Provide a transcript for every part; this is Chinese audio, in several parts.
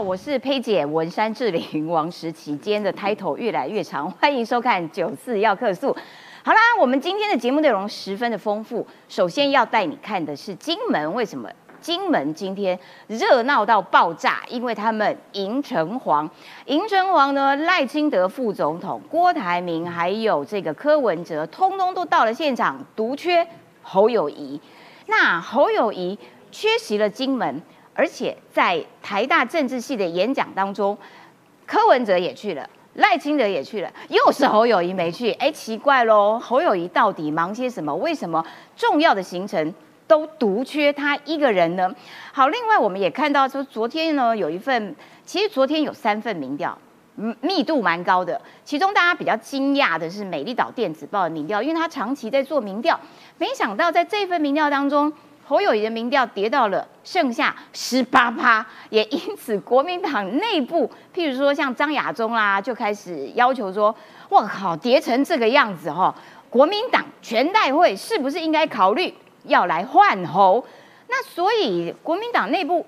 我是佩姐文山志玲王石期间的 title 越来越长，欢迎收看九四要客诉。好啦，我们今天的节目内容十分的丰富，首先要带你看的是金门，为什么金门今天热闹到爆炸？因为他们迎城隍，迎城隍呢，赖清德副总统、郭台铭还有这个柯文哲，通通都到了现场，独缺侯友谊。那侯友谊缺席了金门。而且在台大政治系的演讲当中，柯文哲也去了，赖清德也去了，又是侯友谊没去。哎，奇怪喽，侯友谊到底忙些什么？为什么重要的行程都独缺他一个人呢？好，另外我们也看到说，昨天呢有一份，其实昨天有三份民调，密度蛮高的。其中大家比较惊讶的是美丽岛电子报的民调，因为他长期在做民调，没想到在这份民调当中。侯友谊的民调跌到了剩下十八趴，也因此国民党内部，譬如说像张亚中啦，就开始要求说：“我靠，跌成这个样子哈，国民党全代会是不是应该考虑要来换侯？”那所以国民党内部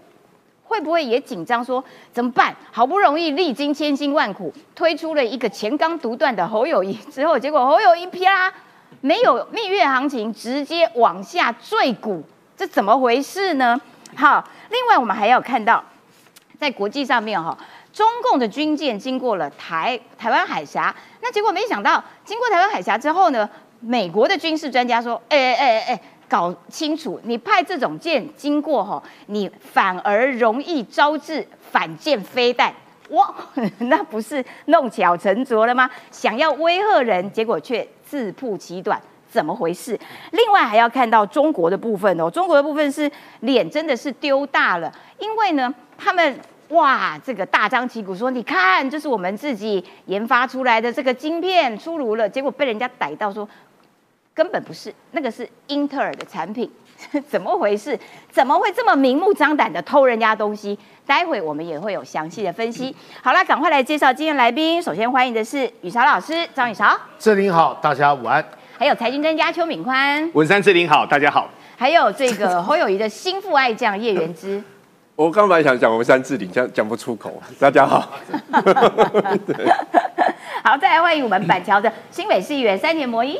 会不会也紧张说怎么办？好不容易历经千辛万苦推出了一个前刚独断的侯友谊之后，结果侯友谊啪没有蜜月行情，直接往下坠谷。这怎么回事呢？好，另外我们还要看到，在国际上面哈，中共的军舰经过了台台湾海峡，那结果没想到，经过台湾海峡之后呢，美国的军事专家说，哎哎哎哎，搞清楚，你派这种舰经过哈，你反而容易招致反舰飞弹，哇，那不是弄巧成拙了吗？想要威吓人，结果却自曝其短。怎么回事？另外还要看到中国的部分哦，中国的部分是脸真的是丢大了，因为呢，他们哇，这个大张旗鼓说，你看，这是我们自己研发出来的这个晶片出炉了，结果被人家逮到说，根本不是，那个是英特尔的产品，怎么回事？怎么会这么明目张胆的偷人家东西？待会我们也会有详细的分析。好了，赶快来介绍今天来宾，首先欢迎的是雨潮老师，张雨潮。志玲好，大家午安。还有财经专家邱敏宽，文山志玲好，大家好。还有这个 侯友谊的心腹爱将叶元之，我刚本来想讲文山志玲，讲讲不出口。大家好，好，再来欢迎我们板桥的新北市议员三年魔一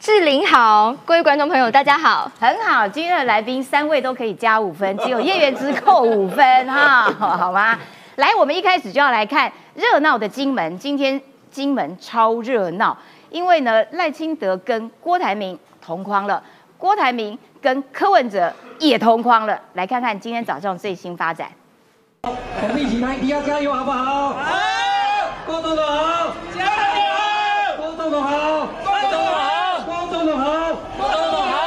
志玲好，各位观众朋友大家好，很好，今天的来宾三位都可以加五分，只有叶元之扣五分哈，好吗？来，我们一开始就要来看热闹的金门，今天金门超热闹。因为呢，赖清德跟郭台铭同框了，郭台铭跟柯文哲也同框了。来看看今天早上最新发展。我们一起拍，一定要加油，好不好？好，郭总统好，加油！郭总统好，郭总统好，郭总统好，郭总统好。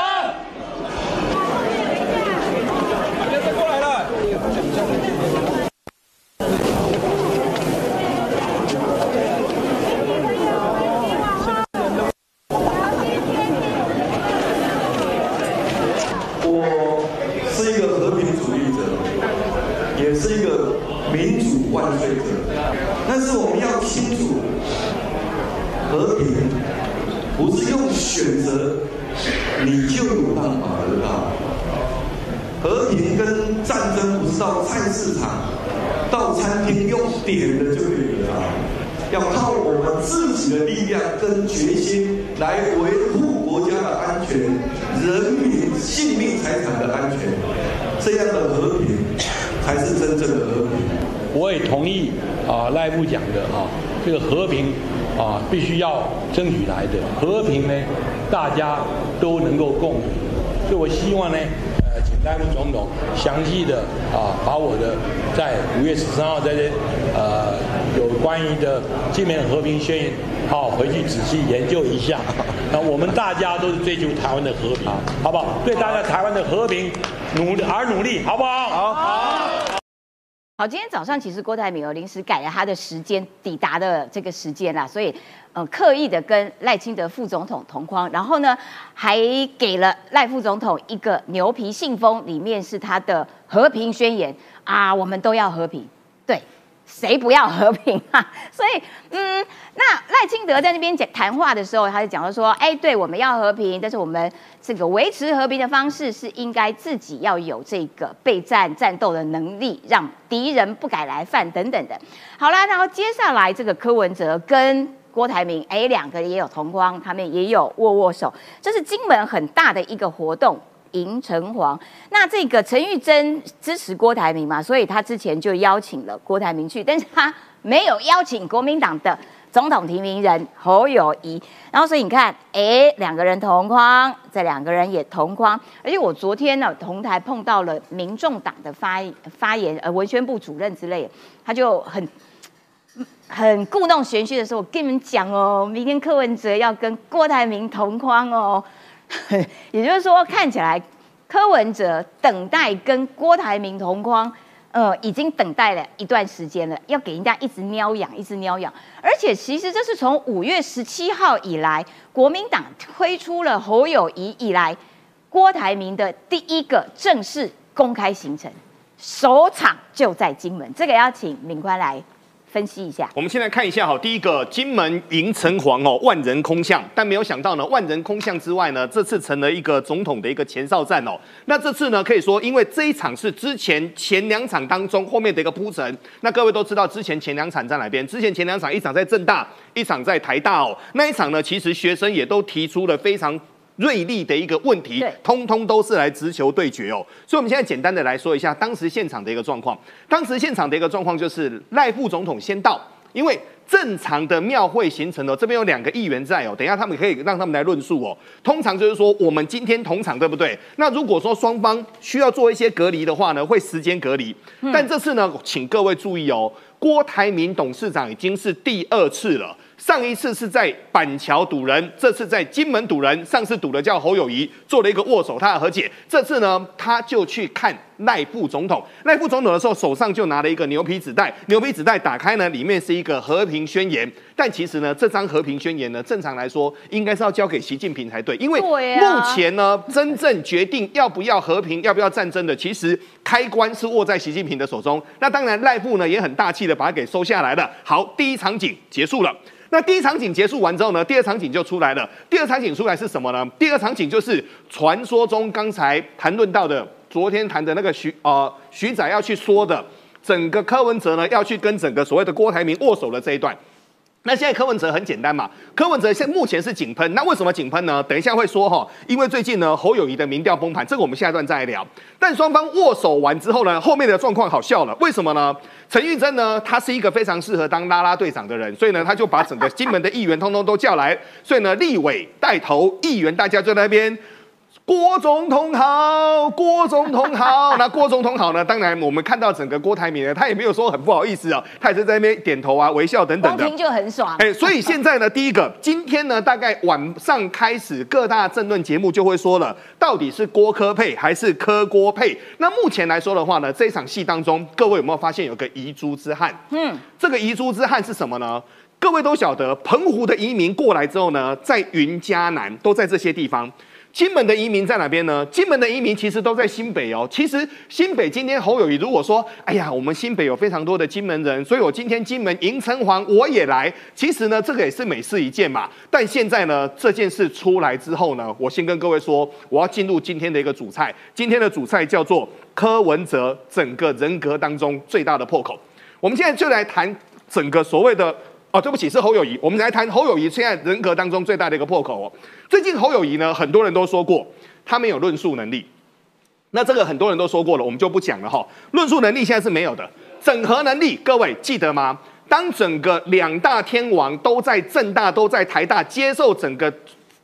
是一个民主万岁者但是我们要清楚，和平不是用选择你就有办法得到。和平跟战争不是到菜市场、到餐厅用点的就可以得到，要靠我们自己的力量跟决心来维护国家的安全、人民性命财产的安全，这样的和平才是真正的和平。我也同意啊，赖部讲的啊，这个和平啊，必须要争取来的和平呢，大家都能够共赢。所以我希望呢，呃，请赖部总统详细的啊，把我的在五月十三号在这呃有关于的金门和平宣言，好回去仔细研究一下。那我们大家都是追求台湾的和平，好不好？对大家台湾的和平努力而努力，好不好？好。好。好，今天早上其实郭台铭有临时改了他的时间抵达的这个时间啦，所以呃刻意的跟赖清德副总统同框，然后呢还给了赖副总统一个牛皮信封，里面是他的和平宣言啊，我们都要和平，对，谁不要和平啊？所以，嗯，那赖清德在那边讲谈话的时候，他就讲到说，哎，对，我们要和平，但是我们这个维持和平的方式是应该自己要有这个备战战斗的能力，让敌人不敢来犯等等的。好啦，然后接下来这个柯文哲跟郭台铭，哎，两个也有同框，他们也有握握手，这是金门很大的一个活动。迎城隍，那这个陈玉珍支持郭台铭嘛，所以他之前就邀请了郭台铭去，但是他没有邀请国民党的总统提名人侯友谊。然后所以你看，哎，两个人同框，这两个人也同框，而且我昨天呢同台碰到了民众党的发发言，呃，文宣部主任之类，他就很很故弄玄虚的时候，我跟你们讲哦，明天柯文哲要跟郭台铭同框哦。也就是说，看起来柯文哲等待跟郭台铭同框，呃，已经等待了一段时间了，要给人家一直瞄养，一直瞄养。而且，其实这是从五月十七号以来，国民党推出了侯友谊以来，郭台铭的第一个正式公开行程，首场就在金门。这个要请敏宽来。分析一下，我们先来看一下哈，第一个金门迎城隍哦，万人空巷，但没有想到呢，万人空巷之外呢，这次成了一个总统的一个前哨战哦。那这次呢，可以说因为这一场是之前前两场当中后面的一个铺陈，那各位都知道之前前两场在哪边？之前前两场一场在正大，一场在台大哦。那一场呢，其实学生也都提出了非常。锐利的一个问题，通通都是来直球对决哦。所以，我们现在简单的来说一下当时现场的一个状况。当时现场的一个状况就是赖副总统先到，因为正常的庙会形成哦，这边有两个议员在哦，等一下他们可以让他们来论述哦。通常就是说，我们今天同场对不对？那如果说双方需要做一些隔离的话呢，会时间隔离。但这次呢，请各位注意哦，郭台铭董事长已经是第二次了。上一次是在板桥堵人，这次在金门堵人。上次堵的叫侯友谊，做了一个握手，他的和解。这次呢，他就去看赖副总统。赖副总统的时候，手上就拿了一个牛皮纸袋，牛皮纸袋打开呢，里面是一个和平宣言。但其实呢，这张和平宣言呢，正常来说应该是要交给习近平才对，因为目前呢，真正决定要不要和平、要不要战争的，其实开关是握在习近平的手中。那当然，赖副呢也很大气的把它给收下来了。好，第一场景结束了。那第一场景结束完之后呢，第二场景就出来了。第二场景出来是什么呢？第二场景就是传说中刚才谈论到的，昨天谈的那个徐呃徐仔要去说的，整个柯文哲呢要去跟整个所谓的郭台铭握手的这一段。那现在柯文哲很简单嘛，柯文哲现目前是井喷，那为什么井喷呢？等一下会说哈，因为最近呢侯友谊的民调崩盘，这个我们下一段再来聊。但双方握手完之后呢，后面的状况好笑了，为什么呢？陈玉珍呢，他是一个非常适合当拉拉队长的人，所以呢，他就把整个金门的议员通通都叫来，所以呢，立委带头，议员大家就在那边。郭总统好，郭总统好。那郭总统好呢？当然，我们看到整个郭台铭呢，他也没有说很不好意思啊，他也是在那边点头啊、微笑等等的。听就很爽。哎，所以现在呢，第一个，今天呢，大概晚上开始各大政论节目就会说了，到底是郭科配还是科郭配？那目前来说的话呢，这一场戏当中，各位有没有发现有个遗珠之憾？嗯，这个遗珠之憾是什么呢？各位都晓得，澎湖的移民过来之后呢，在云嘉南都在这些地方。金门的移民在哪边呢？金门的移民其实都在新北哦。其实新北今天侯友谊如果说，哎呀，我们新北有非常多的金门人，所以我今天金门迎城隍我也来。其实呢，这个也是美事一件嘛。但现在呢，这件事出来之后呢，我先跟各位说，我要进入今天的一个主菜。今天的主菜叫做柯文哲整个人格当中最大的破口。我们现在就来谈整个所谓的。哦，对不起，是侯友谊。我们来谈侯友谊现在人格当中最大的一个破口哦。最近侯友谊呢，很多人都说过他没有论述能力。那这个很多人都说过了，我们就不讲了哈。论述能力现在是没有的，整合能力，各位记得吗？当整个两大天王都在正大、都在台大接受整个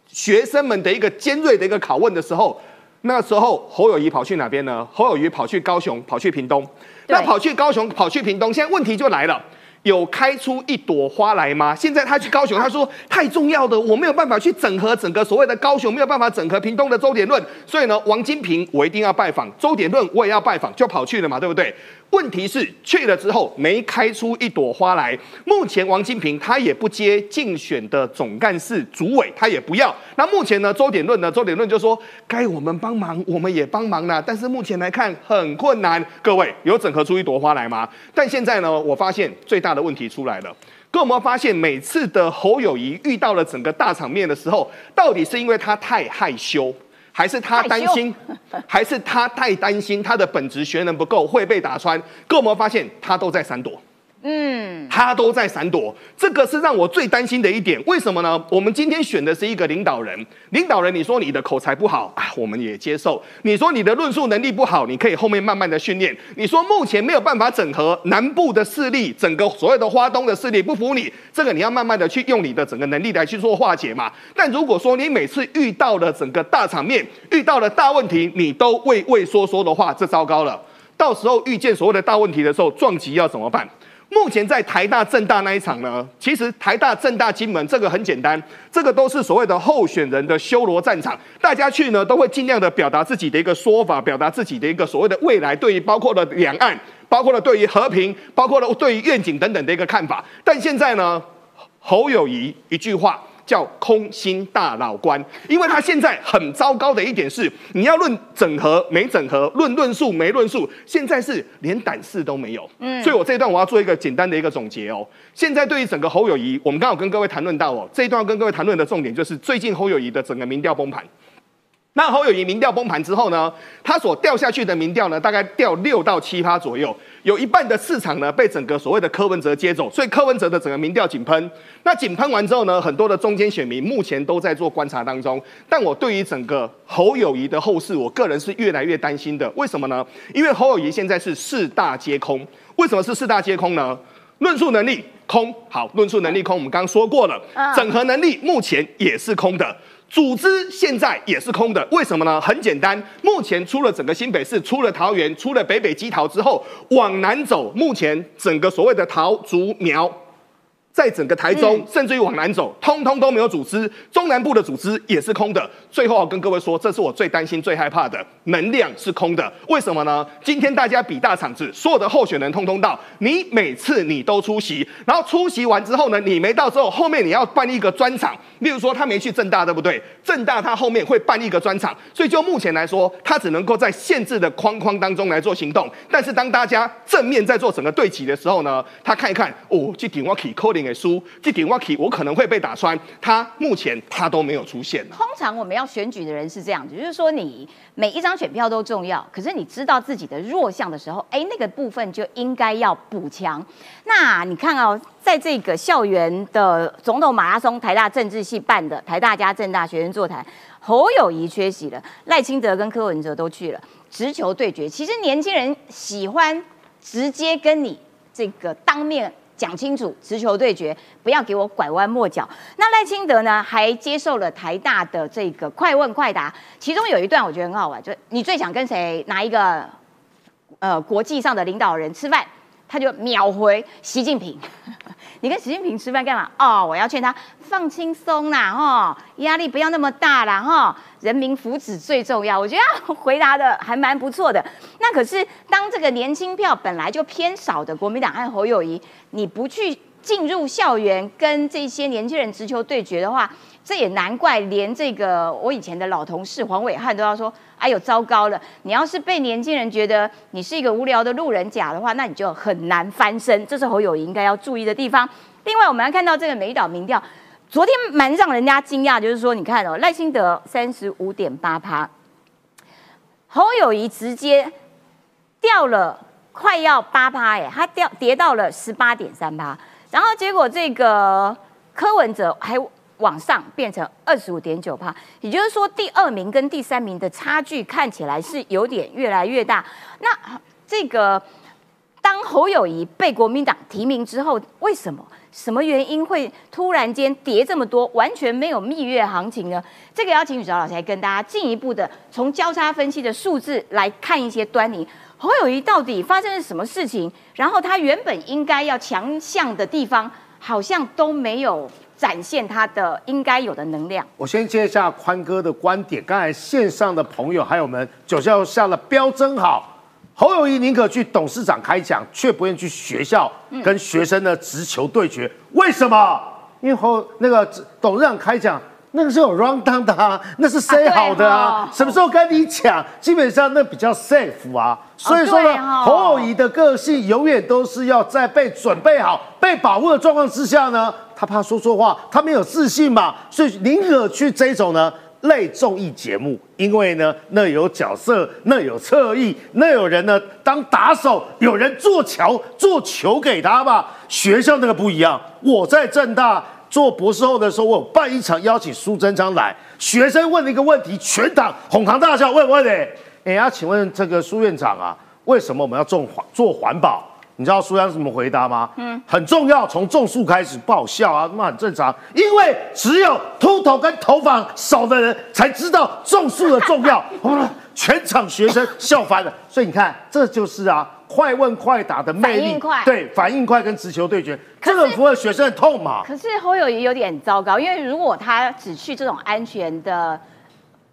学生们的一个尖锐的一个拷问的时候，那时候侯友谊跑去哪边呢？侯友谊跑去高雄，跑去屏东。那跑去高雄，跑去屏东，现在问题就来了。有开出一朵花来吗？现在他去高雄，他说太重要的，我没有办法去整合整个所谓的高雄，没有办法整合屏东的周点论，所以呢，王金平我一定要拜访，周点论我也要拜访，就跑去了嘛，对不对？问题是去了之后没开出一朵花来。目前王金平他也不接竞选的总干事主委，他也不要。那目前呢，周点论呢，周点论就说该我们帮忙，我们也帮忙啦。但是目前来看很困难。各位有整合出一朵花来吗？但现在呢，我发现最大的问题出来了。各位有没有发现，每次的侯友谊遇到了整个大场面的时候，到底是因为他太害羞？还是他担心，还是他太担心他的本职学能不够会被打穿？各位有没有发现他都在闪躲？嗯，他都在闪躲，这个是让我最担心的一点。为什么呢？我们今天选的是一个领导人，领导人，你说你的口才不好啊，我们也接受；你说你的论述能力不好，你可以后面慢慢的训练。你说目前没有办法整合南部的势力，整个所有的花东的势力不服你，这个你要慢慢的去用你的整个能力来去做化解嘛。但如果说你每次遇到了整个大场面，遇到了大问题，你都畏畏缩缩的话，这糟糕了。到时候遇见所谓的大问题的时候，撞击要怎么办？目前在台大、政大那一场呢，其实台大、政大、金门这个很简单，这个都是所谓的候选人的修罗战场，大家去呢都会尽量的表达自己的一个说法，表达自己的一个所谓的未来，对于包括了两岸，包括了对于和平，包括了对于愿景等等的一个看法。但现在呢，侯友谊一句话。叫空心大老官，因为他现在很糟糕的一点是，你要论整合没整合，论论述没论述，现在是连胆识都没有。嗯，所以我这一段我要做一个简单的一个总结哦。现在对于整个侯友谊，我们刚好跟各位谈论到哦，这一段要跟各位谈论的重点就是最近侯友谊的整个民调崩盘。那侯友谊民调崩盘之后呢，他所掉下去的民调呢，大概掉六到七趴左右，有一半的市场呢被整个所谓的柯文哲接走，所以柯文哲的整个民调井喷。那井喷完之后呢，很多的中间选民目前都在做观察当中。但我对于整个侯友谊的后事，我个人是越来越担心的。为什么呢？因为侯友谊现在是四大皆空。为什么是四大皆空呢？论述能力空，好，论述能力空，我们刚刚说过了。整合能力目前也是空的。组织现在也是空的，为什么呢？很简单，目前出了整个新北市，出了桃园，出了北北基桃之后，往南走，目前整个所谓的桃竹苗。在整个台中，甚至于往南走，通通都没有组织，中南部的组织也是空的。最后要跟各位说，这是我最担心、最害怕的，能量是空的。为什么呢？今天大家比大场子，所有的候选人通通到，你每次你都出席，然后出席完之后呢，你没到之后，后面你要办一个专场。例如说他没去正大，对不对？正大他后面会办一个专场，所以就目前来说，他只能够在限制的框框当中来做行动。但是当大家正面在做整个对齐的时候呢，他看一看，哦，这顶我可以 calling。输这点话题，我可能会被打穿。他目前他都没有出现。通常我们要选举的人是这样子，就是说你每一张选票都重要，可是你知道自己的弱项的时候，哎，那个部分就应该要补强。那你看哦，在这个校园的总统马拉松，台大政治系办的，台大加政大学生座谈，侯友谊缺席了，赖清德跟柯文哲都去了，直球对决。其实年轻人喜欢直接跟你这个当面。讲清楚，直球对决，不要给我拐弯抹角。那赖清德呢，还接受了台大的这个快问快答，其中有一段我觉得很好玩，就你最想跟谁哪一个呃国际上的领导人吃饭？他就秒回习近平。你跟习近平吃饭干嘛？哦，我要劝他放轻松啦，哈，压力不要那么大啦，哈，人民福祉最重要。我觉得回答的还蛮不错的。那可是当这个年轻票本来就偏少的国民党和侯友谊，你不去进入校园跟这些年轻人直球对决的话，这也难怪连这个我以前的老同事黄伟汉都要说。哎呦，糟糕了！你要是被年轻人觉得你是一个无聊的路人甲的话，那你就很难翻身。这是侯友谊应该要注意的地方。另外，我们要看到这个美岛民调，昨天蛮让人家惊讶，就是说，你看哦，赖清德三十五点八趴，侯友谊直接掉了快要八趴，哎，他掉跌到了十八点三趴。然后结果这个柯文哲还。往上变成二十五点九趴，也就是说第二名跟第三名的差距看起来是有点越来越大。那这个当侯友谊被国民党提名之后，为什么什么原因会突然间跌这么多，完全没有蜜月行情呢？这个要请宇哲老师来跟大家进一步的从交叉分析的数字来看一些端倪。侯友谊到底发生了什么事情？然后他原本应该要强项的地方，好像都没有。展现他的应该有的能量。我先接一下宽哥的观点。刚才线上的朋友还有我们九校下的标真好，侯友谊宁可去董事长开讲，却不愿意去学校跟学生的直球对决。为什么？因为侯那个董事长开讲，那个是有 round down 的啊，那是 say 好的啊哦，什么时候跟你讲？基本上那比较 safe 啊。所以说呢，侯友谊的个性永远都是要在被准备好、被保护的状况之下呢，他怕说错话，他没有自信嘛，所以宁可去这种呢类综艺节目，因为呢那有角色，那有侧翼，那有人呢当打手，有人做桥做球给他嘛。学校那个不一样，我在正大。做博士后的时候，我有办一场邀请苏贞昌来，学生问了一个问题，全场哄堂大笑。问问的，哎呀，请问这个苏院长啊，为什么我们要做环做环保？你知道苏央怎么回答吗？嗯，很重要，从种树开始，不好笑啊，那很正常，因为只有秃头跟头发少的人才知道种树的重要。哇，全场学生笑翻了。所以你看，这就是啊，快问快答的魅力对，反应快跟直球对决，这个符合学生的痛嘛。可是侯友谊有点糟糕，因为如果他只去这种安全的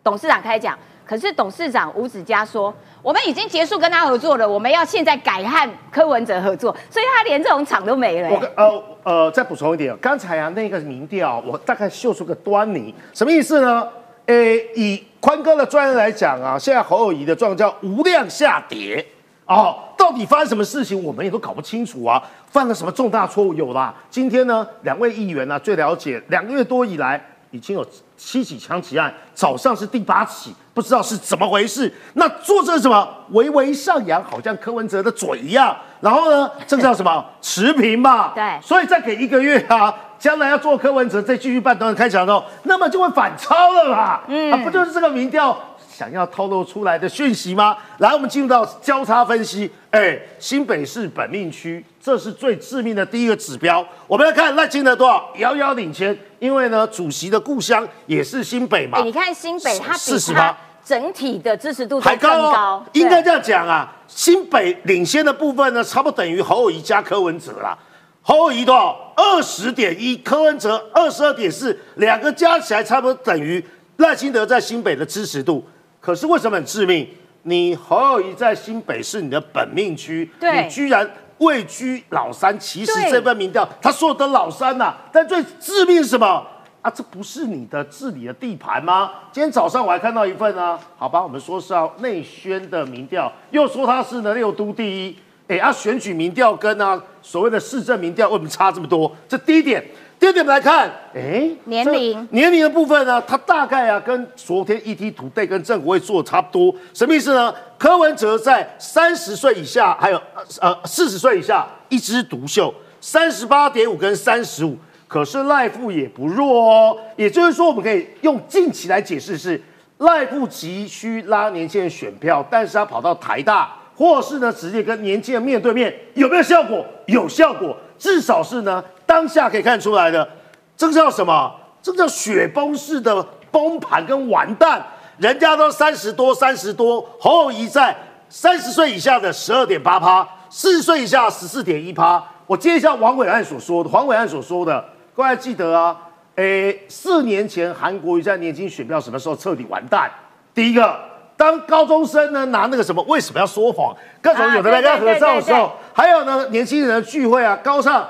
董事长开讲，可是董事长吴子嘉说，我们已经结束跟他合作了，我们要现在改和柯文哲合作，所以他连这种厂都没了、我跟呃呃再补充一点，刚才啊那个民调，我大概嗅出个端倪，什么意思呢？诶，以宽哥的专业来讲啊，现在侯友谊的状况叫无量下跌哦，到底发生什么事情，我们也都搞不清楚啊，犯了什么重大错误？有啦，今天呢，两位议员呢、最了解，两个月多以来已经有七起枪击案，早上是第八起，不知道是怎么回事。那做这是什么？微微上扬，好像柯文哲的嘴一样。然后呢，这个叫什么？持平嘛。对所以再给一个月啊，将来要做柯文哲，再继续办董事开讲的时候，那么就会反超了嘛。嗯，啊，不就是这个民调想要透露出来的讯息吗？来，我们进入到交叉分析。哎，新北市本命区，这是最致命的第一个指标。我们来看赖清德多少，遥遥领先。因为呢，主席的故乡也是新北嘛。哎、你看新北，它比48它整体的支持度还高应该对这样讲啊。新北领先的部分呢，差不多等于侯友谊加柯文哲啦。侯友谊多少？二十点一，柯文哲二十二点四，两个加起来差不多等于赖清德在新北的支持度。可是为什么很致命？你侯友谊在新北是你的本命区，对你居然位居老三。其实对这份民调他说的老三呐、但最致命是什么？啊，这不是你的治理的地盘吗？今天早上我还看到一份呢、好吧，我们说是要内宣的民调，又说他是呢六都第一，哎，啊选举民调跟啊所谓的市政民调为什么差这么多？这第一点。第二点，我们来看，哎，年龄年龄的部分呢，它大概啊跟昨天 ET Today 跟政府会做的差不多，什么意思呢？柯文哲在三十岁以下，还有呃四十岁以下一枝独秀，三十八点五跟三十五，可是赖富也不弱哦。也就是说，我们可以用近期来解释是赖富急需拉年轻人选票，但是他跑到台大，或是呢直接跟年轻人面对面，有没有效果？有效果，至少是呢当下可以看出来的。这个叫什么？这个叫雪崩式的崩盘跟完蛋。人家都三十多、三十多，侯友谊在三十岁以下的十二点八趴，四十岁以下十四点一趴。我接一下王伟安所说的，黄伟安所说的，各位还记得啊？诶，四年前韩国瑜在年轻选票什么时候彻底完蛋？第一个，当高中生呢拿那个什么为什么要说谎，各种有的没跟他合照的时候，还有呢年轻人的聚会啊，高唱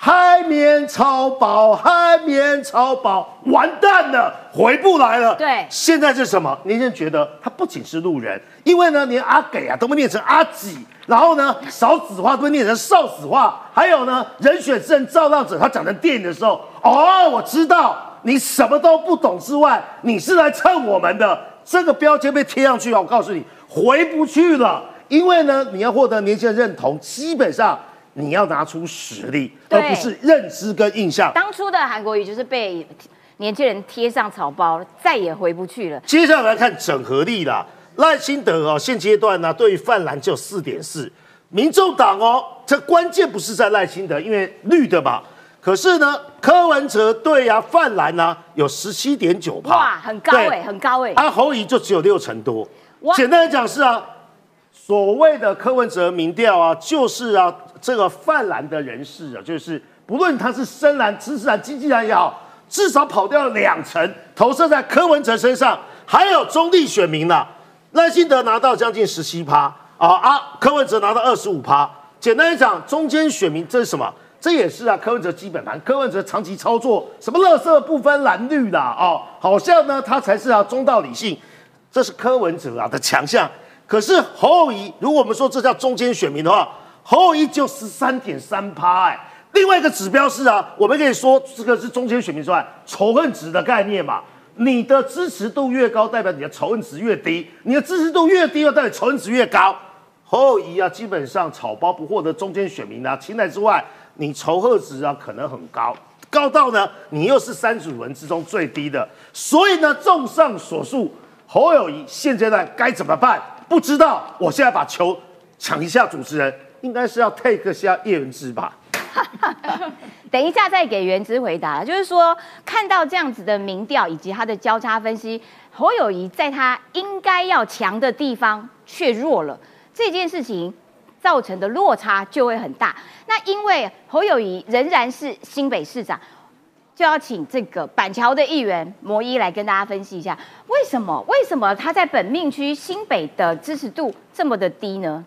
海绵超薄，海绵超薄，完蛋了，回不来了。对现在是什么？年轻人觉得他不仅是路人，因为呢，连阿给啊都被念成阿几，然后呢，少子化都被念成少子化，还有呢，人选之人造浪者，他讲成电影的时候，哦，我知道你什么都不懂之外，你是来蹭我们的，这个标签被贴上去啊，我告诉你，回不去了，因为呢，你要获得年轻人认同，基本上。你要拿出实力，而不是认知跟印象。当初的韩国瑜就是被年轻人贴上草包，再也回不去了。接下来看整合力啦，赖清德哦，现阶段呢、对于泛蓝只有四点四，民众党哦，这关键不是在赖清德，因为绿的嘛。可是呢，柯文哲对啊，泛蓝呢、有十七点九趴，哇，很高对哎、很高哎、啊，侯怡就只有六成多哇。简单来讲是啊，所谓的柯文哲民调啊，就是啊，这个泛蓝的人士啊，就是不论他是深蓝、知识蓝、经济蓝也好，至少跑掉了两成，投射在柯文哲身上，还有中立选民呐、赖清德拿到将近十七趴，啊啊，柯文哲拿到二十五趴。简单来讲，中间选民这是什么？这也是啊，柯文哲基本盘。柯文哲长期操作什么乐色不分蓝绿的哦，好像呢他才是啊中道理性，这是柯文哲啊的强项。可是侯友谊，如果我们说这叫中间选民的话，侯友谊就十三点三趴哎。另外一个指标是啊，我们可以说这个是中间选民之外，仇恨值的概念嘛。你的支持度越高，代表你的仇恨值越低；你的支持度越低，又代表仇恨值越高。侯友谊啊，基本上草包不获得中间选民啊青睐之外，你仇恨值啊可能很高，高到呢你又是三组人之中最低的。所以呢，综上所述，侯友谊现阶段该怎么办？不知道。我现在把球抢一下，主持人应该是要 take 下叶元之吧。等一下再给原之回答，就是说看到这样子的民调以及他的交叉分析，侯友谊在他应该要强的地方却弱了，这件事情造成的落差就会很大。那因为侯友谊仍然是新北市长，就要请这个板桥的议员摩一来跟大家分析一下，为什么为什么他在本命区新北的支持度这么的低呢？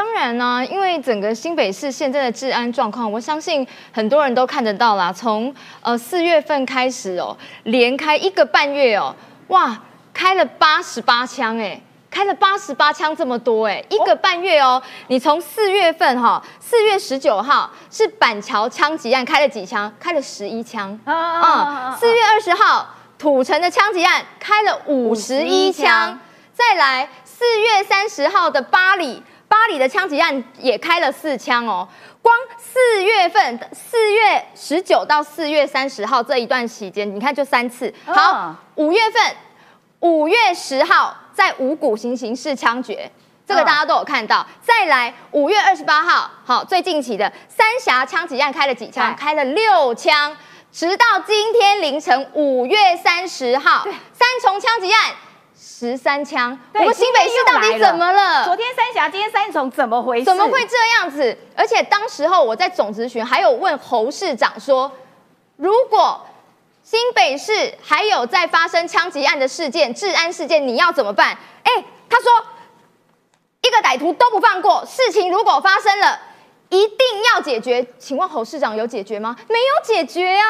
当然呢，因为整个新北市现在的治安状况，我相信很多人都看得到啦。从呃四月份开始哦，连开一个半月哦，哇，开了八十八枪哎，开了八十八枪这么多哎，一个半月哦。你从四月份哈，四月十九号是板桥枪击案开了几枪？开了十一枪啊。四月二十号土城的枪击案开了五十一枪，再来四月三十号的巴黎。巴黎的枪击案也开了四枪哦，光四月份，四月十九到四月三十号这一段期间，你看就三次。好，五月份，五月十号在五股行刑式枪决，这个大家都有看到。再来五月二十八号，好，最近期的三峡枪击案开了几枪？开了六枪，直到今天凌晨五月三十号，三重枪击案。十三枪，我们新北市到底怎么了？昨天三峡，今天三重，怎么回事？怎么会这样子？而且当时候我在总咨询，还有问侯市长说，如果新北市还有在发生枪击案的事件、治安事件，你要怎么办？哎，他说一个歹徒都不放过，事情如果发生了，一定要解决。请问侯市长有解决吗？没有解决啊！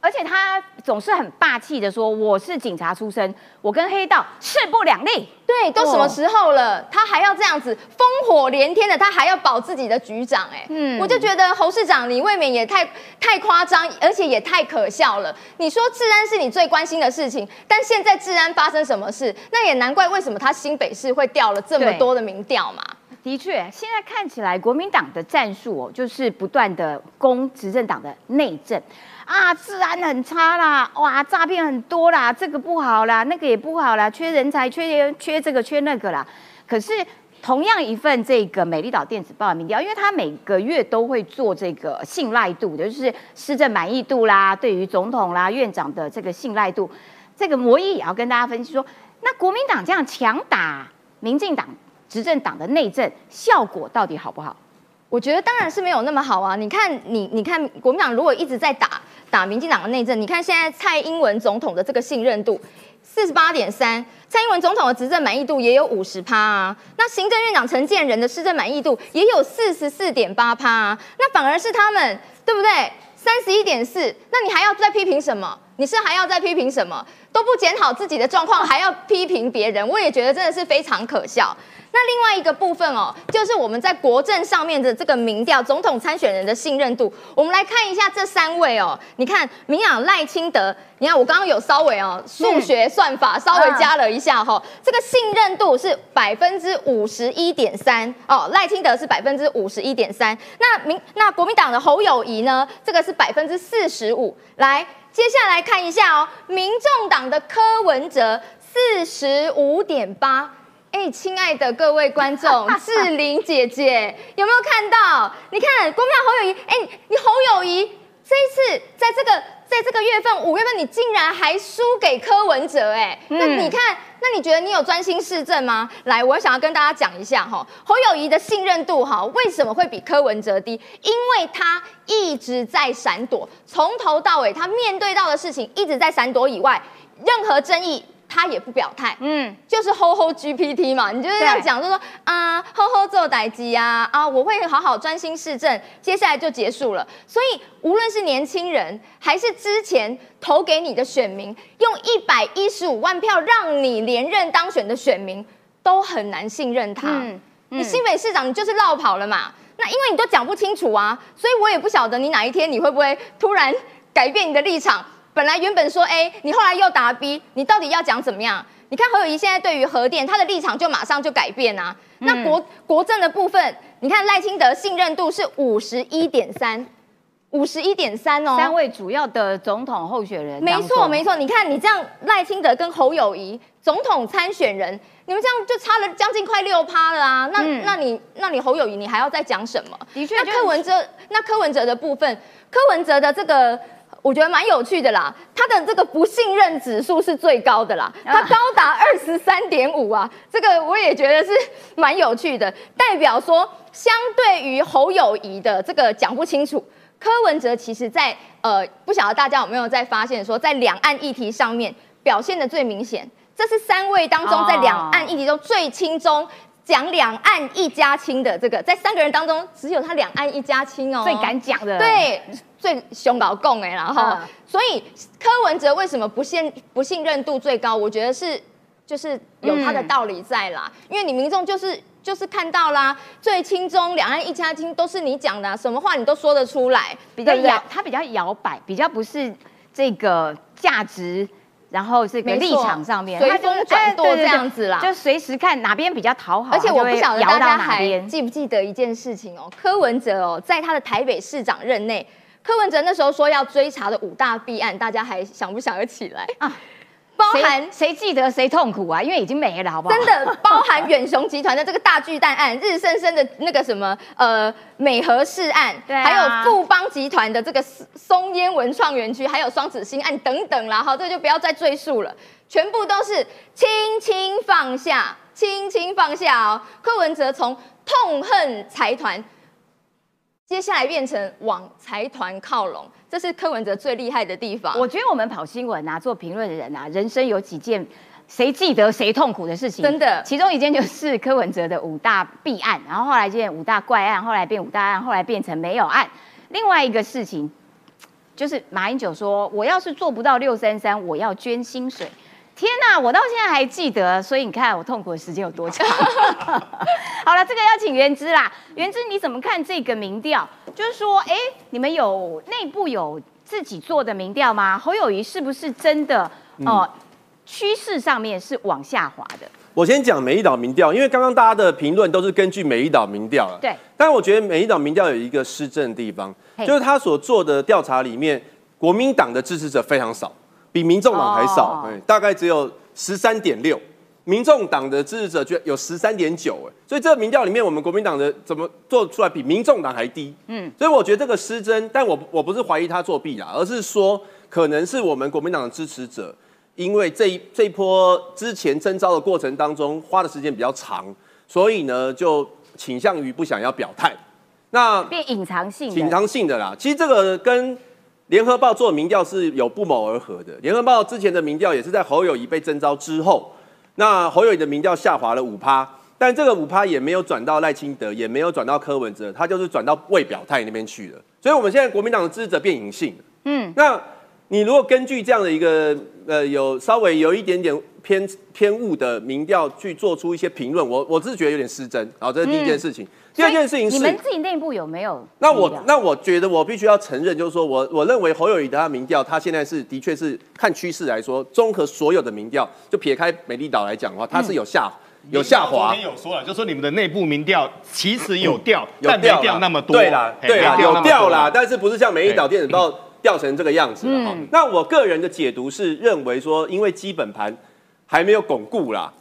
而且他总是很霸气的说：“我是警察出身，我跟黑道势不两立。”对，都什么时候了，他还要这样子烽火连天的，他还要保自己的局长？哎，嗯，我就觉得侯市长你未免也太太夸张，而且也太可笑了。你说治安是你最关心的事情，但现在治安发生什么事，那也难怪为什么他新北市会掉了这么多的民调嘛。的确，现在看起来国民党的战术哦，就是不断的攻执政党的内政。啊，治安很差啦，哇，诈骗很多啦，这个不好啦，那个也不好啦，缺人才，缺缺这个，缺那个啦。可是同样一份这个美丽岛电子报的民调，因为他每个月都会做这个信赖度，就是施政满意度啦，对于总统啦、院长的这个信赖度，这个模拟也要跟大家分析说，那国民党这样强打民进党执政党的内政，效果到底好不好？我觉得当然是没有那么好啊！你看，你你看，国民党如果一直在打打民进党的内政，你看现在蔡英文总统的这个信任度四十八点三，蔡英文总统的执政满意度也有五十趴啊。那行政院长陈建仁的施政满意度也有四十四点八趴啊。那反而是他们，对不对？三十一点四，那你还要再批评什么？你是还要再批评什么？都不检讨自己的状况，还要批评别人，我也觉得真的是非常可笑。那另外一个部分哦，就是我们在国政上面的这个民调，总统参选人的信任度，我们来看一下这三位哦。你看，民养赖清德，你看我刚刚有稍微哦数学算法稍微加了一下哈，这个信任度是百分之五十一点三哦，赖清德是百分之五十一点三。那民那国民党的侯友谊呢，这个是百分之四十五。来，接下来看一下哦，民众党的柯文哲四十五点八。哎，亲爱的各位观众，志玲姐姐有没有看到？你看国民党侯友谊，哎，你侯友谊这一次在这个在这个月份五月份，你竟然还输给柯文哲，哎，那你看，那你觉得你有专心市政吗？来，我想要跟大家讲一下哈，侯友谊的信任度哈，为什么会比柯文哲低？因为他一直在闪躲，从头到尾他面对到的事情一直在闪躲以外，任何争议。他也不表态，嗯，就是吼吼 GPT 嘛，你就是这样对讲，就说啊吼吼做代机啊啊，我会好好专心市政，接下来就结束了。所以无论是年轻人还是之前投给你的选民，用一百一十五万票让你连任当选的选民，都很难信任他。嗯你新北市长你就是绕跑了嘛？那因为你都讲不清楚啊，所以我也不晓得你哪一天你会不会突然改变你的立场。本来原本说 A，你后来又答 B，你到底要讲怎么样？你看侯友谊现在对于核电，他的立场就马上就改变啊。那国国政的部分，你看赖清德信任度是五十一点三，五十一点三哦，三位主要的总统候选人没错没错，你看你这样赖清德跟侯友谊总统参选人，你们这样就差了将近快六趴了啊！那、嗯那你那你侯友谊你还要再讲什么？那的确那柯文哲那柯文哲的部分，柯文哲的这个。我觉得蛮有趣的啦，他的这个不信任指数是最高的啦，他高达二十三点五啊，这个我也觉得是蛮有趣的，代表说相对于侯友谊的这个讲不清楚，柯文哲其实在呃，不晓得大家有没有在发现说，在两岸议题上面表现的最明显，这是三位当中哦在两岸议题中最轻中讲两岸一家亲的这个，在三个人当中只有他两岸一家亲哦，最敢讲的，，对，最凶搞共哎，然后、嗯所以柯文哲为什么不信不信任度最高？我觉得是就是有他的道理在啦，因为你民众就是。就是看到啦，最亲中两岸一家亲都是你讲的啊、什么话你都说得出来，比较摇，他比较摇摆，比较不是这个价值。然后这个立场上面，随风转舵哎对对对这样子啦就随时看哪边比较讨好，而且我不晓得大家还。记不记得一件事情哦，柯文哲哦，在他的台北市长任内，柯文哲那时候说要追查的五大弊案，大家还想不想得起来啊啊？包含谁谁记得谁痛苦啊？因为已经没了，好不好？真的 包含远雄集团的这个大巨蛋案、日升升的那个什么呃美和市案，对啊还有富邦集团的这个松烟文创园区，还有双子星案等等啦，好，这就不要再赘述了，全部都是轻轻放下，轻轻放下哦。柯文哲从痛恨财团。接下来变成往财团靠拢，这是柯文哲最厉害的地方。我觉得我们跑新闻啊，做评论的人啊，人生有几件谁记得谁痛苦的事情，真的其中一件就是柯文哲的五大弊案，然后后来变五大怪案，后来变五大案，后来变成没有案。另外一个事情就是马英九说，我要是做不到六三三，我要捐薪水。天呐，我到现在还记得，所以你看我痛苦的时间有多长。好了，这个要请原之啦。原之你怎么看这个民调？就是说，哎，你们有内部有自己做的民调吗？侯友谊是不是真的哦？趋势上面是往下滑的。我先讲美一岛民调，因为刚刚大家的评论都是根据美一岛民调了。对。但我觉得美一岛民调有一个失政的地方，就是他所做的调查里面，国民党的支持者非常少，比民众党还少，哦哎、大概只有十三点六。民众党的支持者居然有十三点九，哎，所以这个民调里面，我们国民党的怎么做出来比民众党还低？嗯，所以我觉得这个失真，但我我不是怀疑他作弊啦，而是说可能是我们国民党的支持者，因为这一这一波之前征召的过程当中花的时间比较长，所以呢就倾向于不想要表态。那变隐藏性的，紧张性的啦。其实这个跟联合报做民调是有不谋而合的。联合报之前的民调也是在侯友谊被征召之后，那侯友谊的民调下滑了五趴，但这个五趴也没有转到赖清德，也没有转到柯文哲，他就是转到未表态那边去了。所以我们现在国民党的支持者变隐性了。嗯，那你如果根据这样的一个呃有稍微有一点点偏偏误的民调去做出一些评论，我我是觉得有点失真。好，这是第一件事情。第二件事情是你们自己内部有没有？那我那我觉得我必须要承认，就是说我我认为侯友谊的他民调，他现在是的确是看趋势来说，综合所有的民调，就撇开美丽岛来讲的话，它是有下、有下滑昨天。有说了，就说你们的内部民调其实有掉，有但没掉那么多。对啦，嘿对啦，有掉啦，但是不是像美丽岛电子报掉成这个样子了哈。嗯。那我个人的解读是认为说，因为基本盘还没有巩固啦，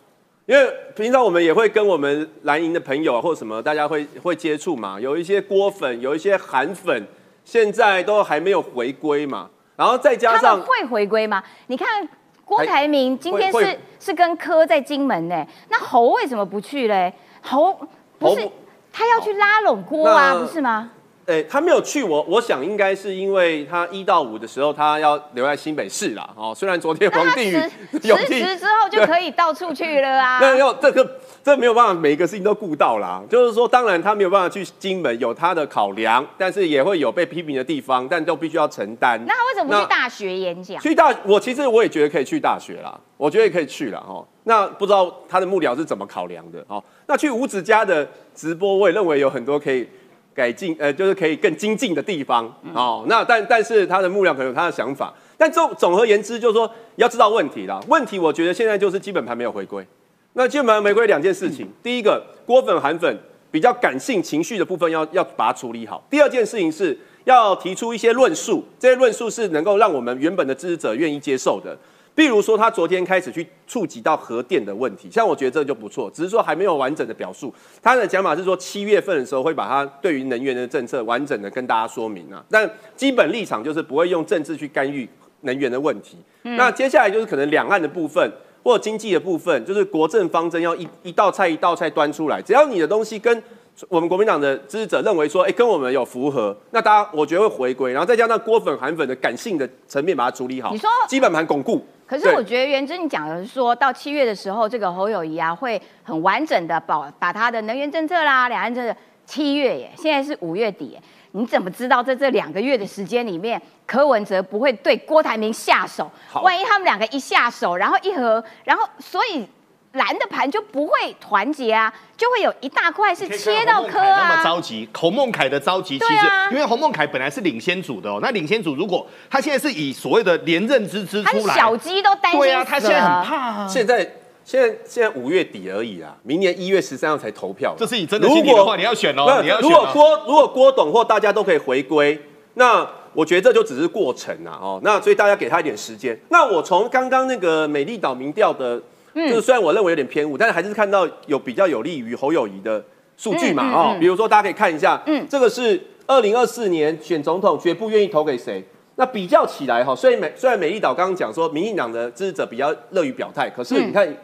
因为平常我们也会跟我们蓝营的朋友啊，或者什么，大家会会接触嘛，有一些郭粉，有一些韩粉，现在都还没有回归嘛，然后再加上会回归吗？你看郭台铭今天是是跟柯在金门呢，那侯为什么不去嘞？侯不是他要去拉拢郭啊，不是吗？呃，他没有去我，我想应该是因为他一到五的时候他要留在新北市啦。哦，虽然昨天黄定宇辞 有辞职之后就可以到处去了啊。那要这个这没有办法，每一个事情都顾到啦。就是说，当然他没有办法去金门，有他的考量，但是也会有被批评的地方，但都必须要承担。那他为什么不去大学演讲？去大，我其实我也觉得可以去大学啦，我觉得也可以去了哈。那不知道他的幕僚是怎么考量的哦？那去五指家的直播，我也认为有很多可以改进，呃，就是可以更精进的地方哦。那但但是他的幕僚可能有他的想法，但总总而言之，就是说要知道问题啦。问题我觉得现在就是基本盘没有回归。那基本盘回归两件事情，第一个锅粉韩粉比较感性情绪的部分要要把它处理好。第二件事情是要提出一些论述，这些论述是能够让我们原本的支持者愿意接受的。比如说，他昨天开始去触及到核电的问题，像我觉得这就不错，只是说还没有完整的表述。他的讲法是说，七月份的时候会把他对于能源的政策完整的跟大家说明啊。但基本立场就是不会用政治去干预能源的问题。那接下来就是可能两岸的部分或经济的部分，就是国政方针要一一道菜一道菜端出来，只要你的东西跟我们国民党的支持者认为说，哎、跟我们有符合，那大家我觉得会回归，然后再加上锅粉韩粉的感性的层面把它处理好，你说基本盘巩固。对可是我觉得元真你讲的是说到七月的时候，这个侯友谊啊会很完整的保把他的能源政策啦、两岸政策，七月耶，现在是五月底耶，你怎么知道在这两个月的时间里面，柯文哲不会对郭台铭下手？好万一他们两个一下手，然后一合，然后所以蓝的盘就不会团结啊，就会有一大块是切到柯那么啊。着急，洪孟凯的着急，其对实、啊因为洪孟凯本来是领先组的哦，那领先组如果他现在是以所谓的连任之之他是出来，小鸡都担心。对啊，他现在很怕啊。现在现在现在五月底而已啊，明年一月十三号才投票。这是你真的心里的话，你要选哦，那你要选、如果哦。郭如果郭董或大家都可以回归，那我觉得这就只是过程啊，哦，那所以大家给他一点时间。那我从刚刚那个美丽岛民调的，嗯。就是虽然我认为有点偏误，但是还是看到有比较有利于侯友谊的数据嘛，哦，嗯。比如说大家可以看一下，嗯。嗯，这个是二零二四年选总统绝不愿意投给谁。那比较起来哈，虽然美虽然美丽岛刚刚讲说民进党的支持者比较乐于表态，可是嗯。你看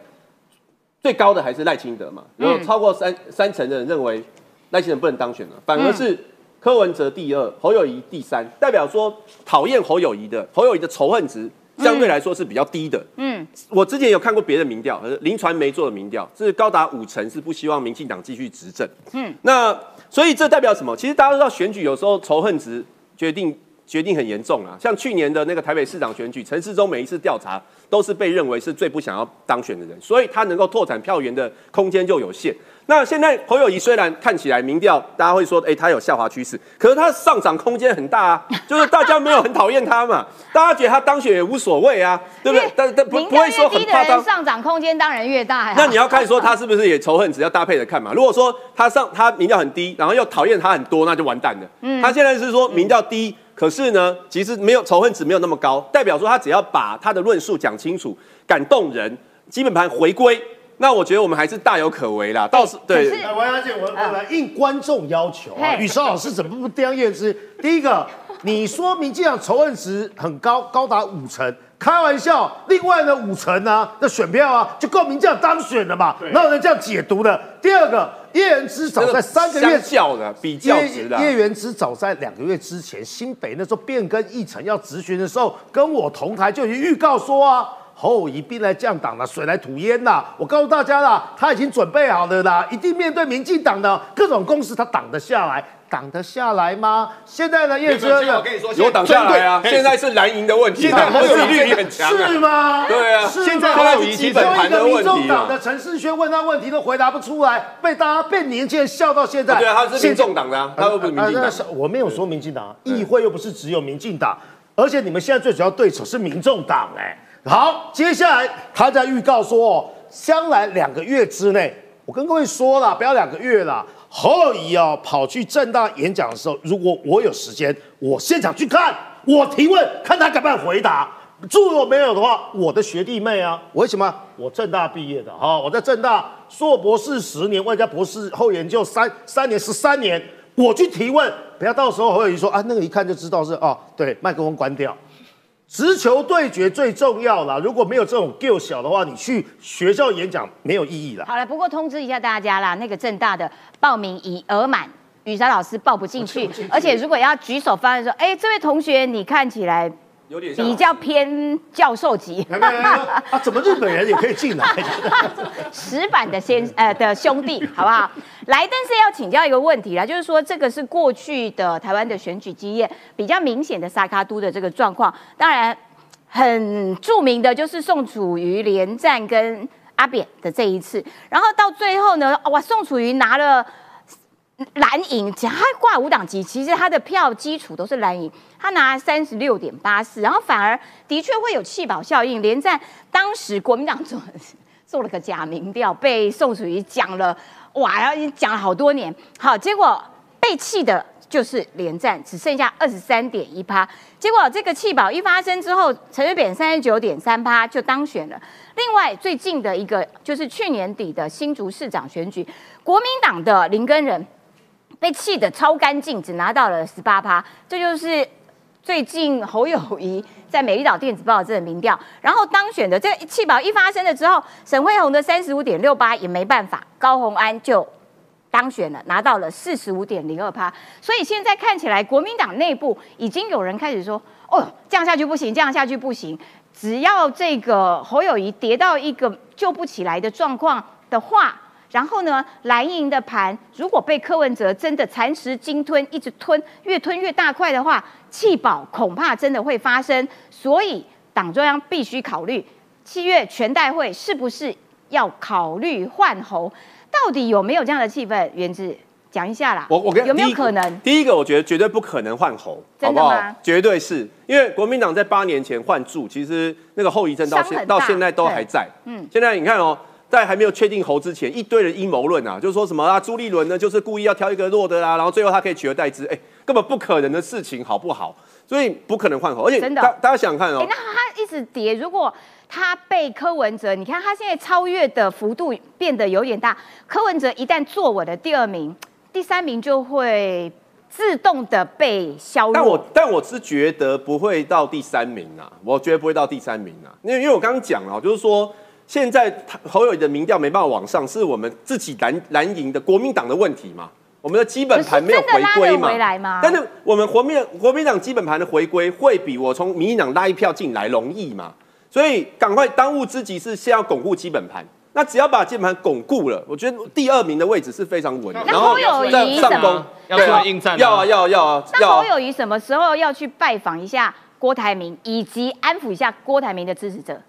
最高的还是赖清德嘛，有超过三三成的人认为赖清德不能当选了，反而是柯文哲第二，侯友谊第三，代表说讨厌侯友谊的侯友谊的仇恨值相对来说是比较低的。嗯，我之前有看过别的民调，呃林传媒做的民调，是高达五成是不希望民进党继续执政。嗯嗯，那所以这代表什么？其实大家都知道选举有时候仇恨值决定决定很严重啊。像去年的那个台北市长选举，陈世忠每一次调查都是被认为是最不想要当选的人，所以他能够拓展票源的空间就有限。那现在侯友谊虽然看起来民调大家会说，哎、他有下滑趋势，可是他上涨空间很大啊，就是大家没有很讨厌他嘛，大家觉得他当选也无所谓啊，对不对？但但不不会说很夸张。上涨空间当然越大呀。那你要看说他是不是也仇恨值要搭配着看嘛？如果说他上他民调很低，然后又讨厌他很多，那就完蛋了。嗯他现在是说民调低，可是呢，其实没有仇恨值没有那么高，代表说他只要把他的论述讲清楚，感动人，基本盘回归，那我觉得我们还是大有可为啦。到时对王小姐，我我来应观众要求啊，嘿宇超老师怎么不刁验之？第一个，你说民进党仇恨值很高，高达五成，开玩笑。另外呢，五成啊的选票啊，就够民进党当选了嘛？哪有人这样解读的？第二个，叶元之早在三个月相较的比较值的啊，叶叶元之早在两个月之前，新北那时候变更议程要质询的时候，跟我同台就已经预告说啊，侯友宜兵来将挡了，水来土淹啦。我告诉大家啦，他已经准备好了啦，一定面对民进党的各种攻势，他挡得下来，挡得下来吗？现在呢，叶之现在我跟你说，有挡下来啊。现在是蓝营的问题，现在侯友宜率很强啊。是吗？对啊现在侯友宜基本盘的问题嘛民众党的。陈世轩问他问题都回答不出来，被大家被年轻人笑到现在。对啊，他是现民众党的啊，他又不是民进党啊那。是我没有说民进党啊，议会又不是只有民进党，而且你们现在最主要对手是民众党哎。好，接下来他在预告说哦，将来两个月之内，我跟各位说了，不要两个月了。侯友谊哦，跑去正大演讲的时候，如果我有时间，我现场去看，我提问，看他敢不敢回答。如果没有的话，我的学弟妹啊，为什么？我正大毕业的哈，我在正大硕博士十年，外加博士后研究三三年十三年，我去提问，不要到时候侯友谊说啊，那个一看就知道是哦，对，麦克风关掉。直球对决最重要了，如果没有这种 g 小的话，你去学校演讲没有意义了。好了，不过通知一下大家啦，那个正大的报名已额满，雨山老师报不进去，而且如果要举手发言说，哎，这位同学你看起来有点像比较偏教授级，啊，怎么日本人也可以进来？石板的先呃的兄弟，好不好？来，但是要请教一个问题啦，就是说这个是过去的台湾的选举经验比较明显的萨卡都的这个状况，当然很著名的就是宋楚瑜连战跟阿扁的这一次，然后到最后呢，哇，宋楚瑜拿了。蓝营，他挂五党籍，其实他的票基础都是蓝营，他拿三十六点八四，然后反而的确会有弃保效应。连战当时国民党做做了个假民调，被宋楚瑜讲了，哇，然后讲了好多年，好，结果被弃的就是连战，只剩下二十三点一趴。结果这个弃保一发生之后，陈水扁三十九点三趴就当选了。另外最近的一个就是去年底的新竹市长选举，国民党的林根仁。被气得超干净，只拿到了十八趴，这就是最近侯友谊在美丽岛电子报这个民调，然后当选的这个气保一发生了之后，沈惠宏的三十五点六八也没办法，高鸿安就当选了，拿到了四十五点零二趴，所以现在看起来国民党内部已经有人开始说，哦，这样下去不行，这样下去不行，只要这个侯友谊跌到一个救不起来的状况的话。然后呢，蓝营的盘如果被柯文哲真的蚕食鲸吞，一直吞，越吞越大块的话，弃保恐怕真的会发生。所以党中央必须考虑七月全代会是不是要考虑换侯，到底有没有这样的气氛？原子讲一下啦。我我跟有没有可能？第一个，我觉得绝对不可能换侯，真的吗？绝对是因为国民党在八年前换柱，其实那个后遗症到现到现在都还在。嗯，现在你看哦。在还没有确定侯之前，一堆人阴谋论啊，就是说什么啊，朱立伦呢就是故意要挑一个弱的啊，然后最后他可以取而代之，哎，根本不可能的事情，好不好？所以不可能换侯，而且大大家想看哦，那他一直跌，如果他被柯文哲，你看他现在超越的幅度变得有点大，柯文哲一旦坐稳的第二名，第三名就会自动的被削弱。但我但我是觉得不会到第三名啊，我觉得不会到第三名啊，因为因为我刚刚讲了，就是说。现在侯友宜的民调没办法往上，是我们自己蓝蓝营的国民党的问题嘛？我们的基本盘没有回归嘛？但是我们国民国民党基本盘的回归会比我从民进党拉一票进来容易嘛？所以赶快当务之急是先要巩固基本盘。那只要把基本盘巩固了，我觉得第二名的位置是非常稳。然后再上攻，要应战，要啊要啊要啊！那侯友谊什么时候要去拜访一下郭台铭，以及安抚一下郭台铭的支持者？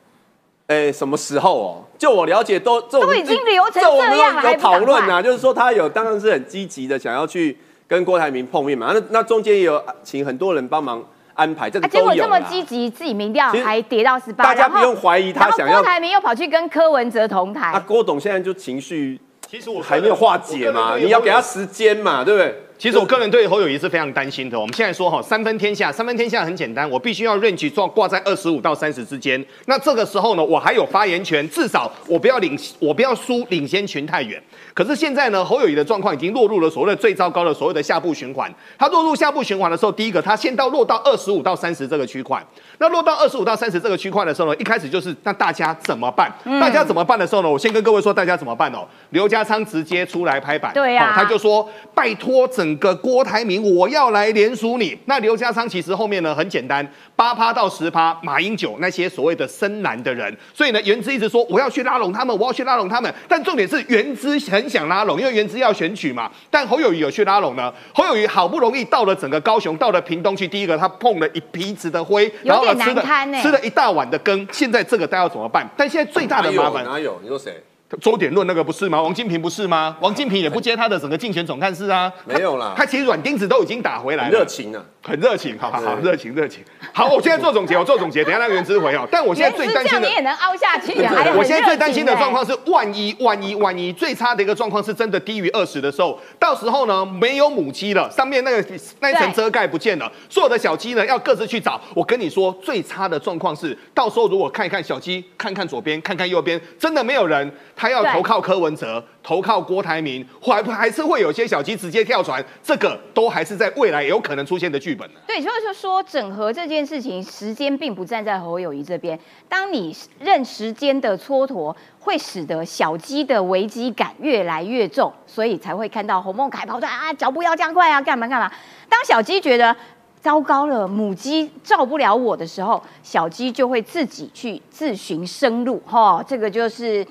哎，什么时候哦？就我了解，都都已经流成这样了，有讨论啊，就是说他有当然是很积极的想要去跟郭台铭碰面嘛。那那中间也有请很多人帮忙安排，这个结果这么积极，自己民调还跌到十八，大家不用怀疑他想要。郭台铭又跑去跟柯文哲同台，那郭董现在就情绪，其实我还没有化解嘛，你要给他时间嘛，对不对？其实我个人对侯友谊是非常担心的。我们现在说哈，三分天下，三分天下很简单，我必须要 range 挂挂在二十五到三十之间。那这个时候呢，我还有发言权，至少我不要领，我不要输领先群太远。可是现在呢，侯友谊的状况已经落入了所谓的最糟糕的所谓的下部循环。他落入下部循环的时候，第一个他先到落到二十五到三十这个区块。那落到二十五到三十这个区块的时候呢，一开始就是那大家怎么办？大家怎么办的时候呢？我先跟各位说，大家怎么办哦？刘家昌直接出来拍板，对呀，他就说拜托整个郭台铭，我要来联署你。那刘家昌其实后面呢很简单，八趴到十趴，马英九那些所谓的深蓝的人，所以呢，原之一直说我要去拉拢他们，我要去拉拢他们。但重点是原之很想拉拢，因为原之要选举嘛。但侯友谊有去拉拢呢？侯友谊好不容易到了整个高雄，到了屏东去，第一个他碰了一鼻子的灰，然后吃的吃了一大碗的羹。现在这个大家要怎么办？但现在最大的麻烦哪有？你说谁？周点论那个不是吗？王金平不是吗？王金平也不接他的整个竞选总干事啊。没有啦，他其实软钉子都已经打回来了。热情啊，很热情，好好好，热情热情。好，我现在做总结，我做总结，等下那个袁之回哦。但我现在最担心的，你也能凹下去。我现在最担心的状况是，万一万一万一最差的一个状况是真的低于二十的时候，到时候呢没有母鸡了，上面那个那一层遮盖不见了，所有的小鸡呢要各自去找。我跟你说，最差的状况是，到时候如果看一看小鸡，看看左边，看看右边，真的没有人。他要投靠柯文哲，投靠郭台铭，还还是会有些小鸡直接跳船，这个都还是在未来有可能出现的剧本呢。对，所以说说整合这件事情，时间并不站在侯友谊这边。当你任时间的蹉跎，会使得小鸡的危机感越来越重，所以才会看到洪孟凯跑出来啊，脚步要加快啊，干嘛干嘛。当小鸡觉得糟糕了，母鸡照不了我的时候，小鸡就会自己去自寻生路。哈、这个就是。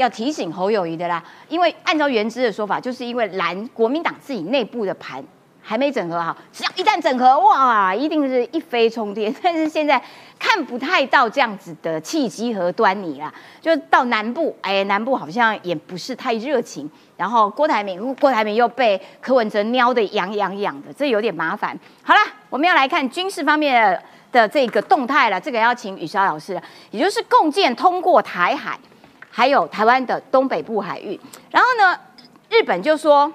要提醒侯友谊的啦，因为按照原知的说法，就是因为蓝国民党自己内部的盘还没整合好，只要一旦整合，哇，一定是一飞冲天。但是现在看不太到这样子的契机和端倪啦。就到南部，哎，南部好像也不是太热情。然后郭台铭，郭台铭又被柯文哲撩得痒痒痒的，这有点麻烦。好了，我们要来看军事方面的的这个动态了，这个要请雨莎老师了，也就是共建通过台海。还有台湾的东北部海域，然后呢，日本就说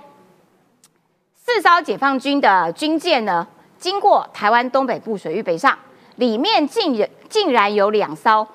四艘解放军的军舰呢，经过台湾东北部水域北上，里面竟然竟然有两艘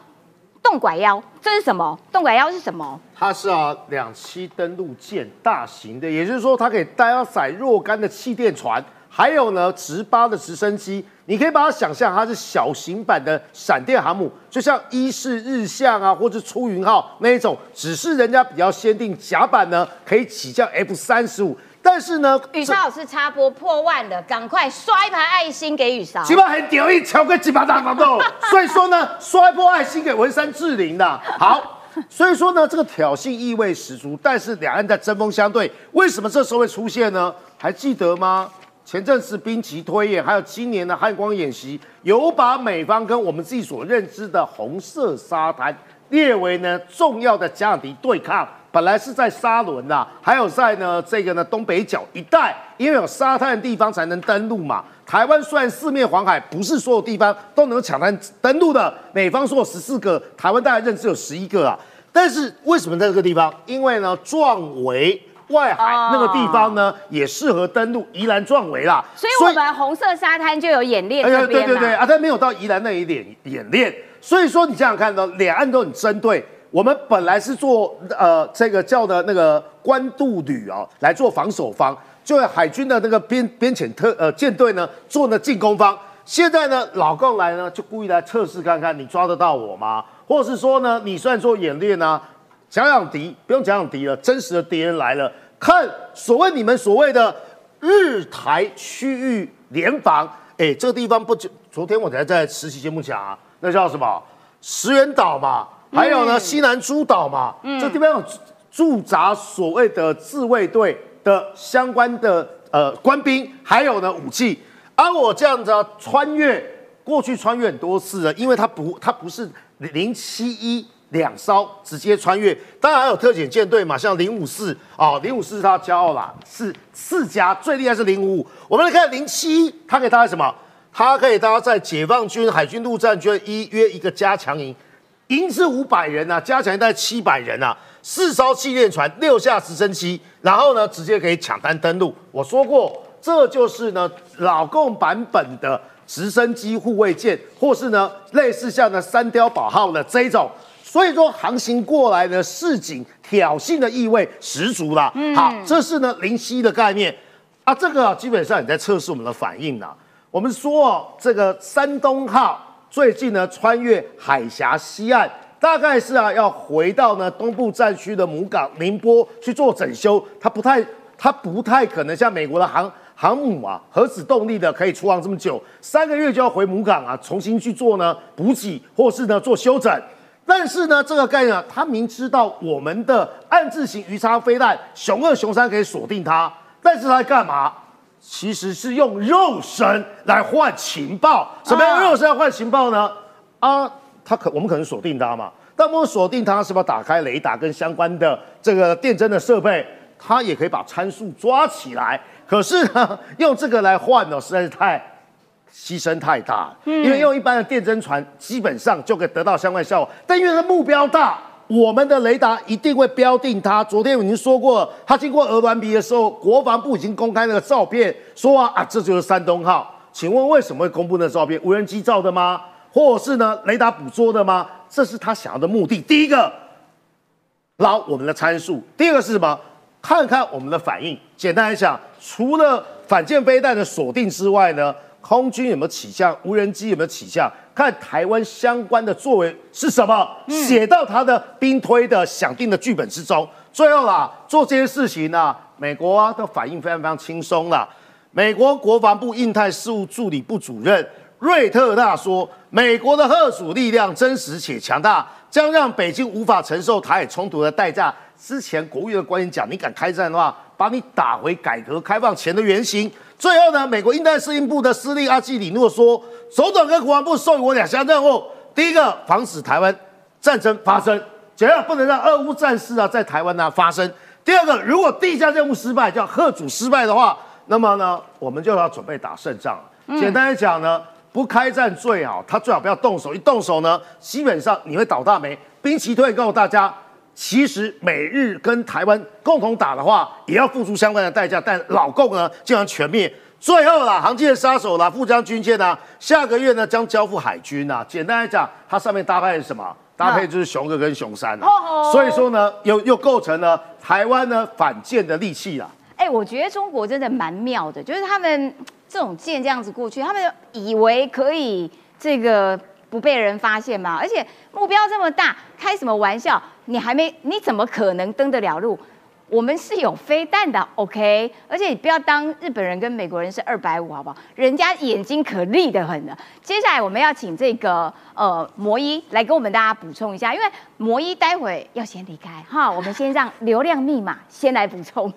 动拐腰，这是什么？动拐腰是什么？它是啊两栖登陆舰，大型的，也就是说它可以搭载若干的气垫船，还有呢直八的直升机。你可以把它想象，它是小型版的闪电航母，就像伊势日向啊，或者出云号那一种，只是人家比较先定甲板呢，可以起降 F 三十五。但是呢，雨莎老师插播破万了，赶快刷一排爱心给雨莎。起码很屌，一敲个几把大毛豆。所以说呢，刷一波爱心给文山志玲的。好，所以说呢，这个挑衅意味十足。但是两岸在针锋相对，为什么这时候会出现呢？还记得吗？前阵子兵棋推演，还有今年的汉光演习，有把美方跟我们自己所认知的红色沙滩列为呢重要的假想敌对抗。本来是在沙伦呐，还有在呢这个呢东北角一带，因为有沙滩的地方才能登陆嘛。台湾虽然四面环海，不是所有地方都能抢滩登陆的。美方说有十四个，台湾大概认知有十一个啊。但是为什么在这个地方？因为呢壮围。外海那个地方呢，也适合登陆宜兰壮围啦。所以我们红色沙滩就有演练哎呀，对对对，啊，但没有到宜兰那一点演练。所以说你想想看呢，两岸都很针对。我们本来是做呃这个叫的那个官渡旅啊、来做防守方，就海军的那个边边潜特呃舰队呢做呢进攻方。现在呢，老共来呢就故意来测试看看你抓得到我吗？或是说呢，你虽然做演练啊，假想敌不用假想敌了，真实的敌人来了，看所谓你们所谓的日台区域联防，哎，这个地方不久，昨天我才在实习节目讲啊，那叫什么？石原岛嘛，还有呢、西南诸岛嘛，这地方有驻扎所谓的自卫队的相关的呃官兵，还有呢武器。而我这样子啊，穿越过去穿越很多次了，因为它不它不是零七一两艘直接穿越，当然还有特遣舰队嘛，像零五四啊，零五四是它骄傲啦，是四家最厉害是零五五。我们来看零七，它可以搭载什么？它可以搭载解放军海军陆战军一约一个加强营，营是五百人啊，加强营大概七百人啊，四艘气垫船，六架直升机，然后呢直接可以抢滩登陆。我说过，这就是呢老共版本的直升机护卫舰，或是呢类似像呢三碉堡号的这一种。所以说航行过来呢，示警挑衅的意味十足啦。好，这是呢零七的概念啊，这个啊基本上也在测试我们的反应啦。我们说哦，这个山东号最近呢穿越海峡西岸，大概是啊要回到呢东部战区的母港宁波去做整修，它不太它不太可能像美国的航航母啊核子动力的可以出航这么久，三个月就要回母港啊，重新去做呢补给或是呢做修整。但是呢，这个概念啊，他明知道我们的暗字型鱼叉飞弹熊二、熊三可以锁定它，但是他在干嘛？其实是用肉身来换情报。什么样的肉身来换情报呢？啊，他可我们可能锁定它嘛，但我们锁定它是不是要打开雷达跟相关的这个电侦的设备？它也可以把参数抓起来。可是呢，用这个来换呢，实在是太牺牲太大了。因为用一般的电侦船，基本上就可以得到相关效果，但因为它目标大。我们的雷达一定会标定它。昨天我已经说过了，它经过鹅銮鼻的时候，国防部已经公开那个照片，说啊啊，这就是山东号。请问为什么会公布那照片？无人机照的吗？或者是呢雷达捕捉的吗？这是他想要的目的。第一个，捞我们的参数。第二个是什么？看看我们的反应。简单来讲，除了反舰飞弹的锁定之外呢，空军有没有起降？无人机有没有起降？看台湾相关的作为是什么，写到他的兵推的想定的剧本之中。最后啦，做这些事情呢，美国啊的反应非常非常轻松啦。美国国防部印太事务助理部主任瑞特纳说，美国的核主力量真实且强大，将让北京无法承受台海冲突的代价。之前国务院的官员讲，你敢开战的话，把你打回改革开放前的原形。最后呢，美国印太司令部的司令阿基里诺说，总统跟国防部授予我两项任务：第一个，防止台湾战争发生，只要，不能让俄乌战事啊在台湾呢发生；第二个，如果第一项任务失败，叫贺主失败的话，那么呢，我们就要准备打胜仗了。简单来讲呢，不开战最好，他最好不要动手，一动手呢，基本上你会倒大霉。兵棋推告诉大家。其实美日跟台湾共同打的话，也要付出相关的代价。但老共呢，竟然全灭。最后啦，航舰杀手啦，富江军舰呢，下个月呢将交付海军呐。简单来讲，它上面搭配是什么？搭配就是熊二跟熊三啊。所以说呢，又又构成了台湾呢反舰的利器啦。哎，我觉得中国真的蛮妙的，就是他们这种舰这样子过去，他们以为可以这个。不被人发现吗？而且目标这么大，开什么玩笑？你还没，你怎么可能登得了路？我们是有飞弹的，OK？而且你不要当日本人跟美国人是二百五，好不好？人家眼睛可利得很呢。接下来我们要请这个呃魔医来跟我们大家补充一下，因为魔医待会要先离开哈，我们先让流量密码先来补充。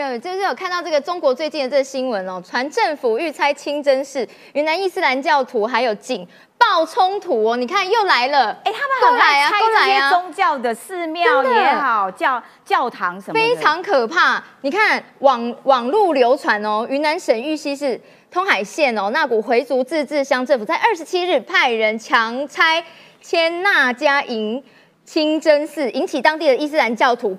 没有，就是有看到这个中国最近的这个新闻哦，传政府预猜清真寺、云南伊斯兰教徒还有警爆冲突哦，你看又来了，哎，他们很爱拆这些宗教的寺庙也好，教教堂什么，非常可怕。你看网网路流传哦，云南省玉溪市通海县哦，那股回族自治乡政府在二十七日派人强拆迁那家营清真寺，引起当地的伊斯兰教徒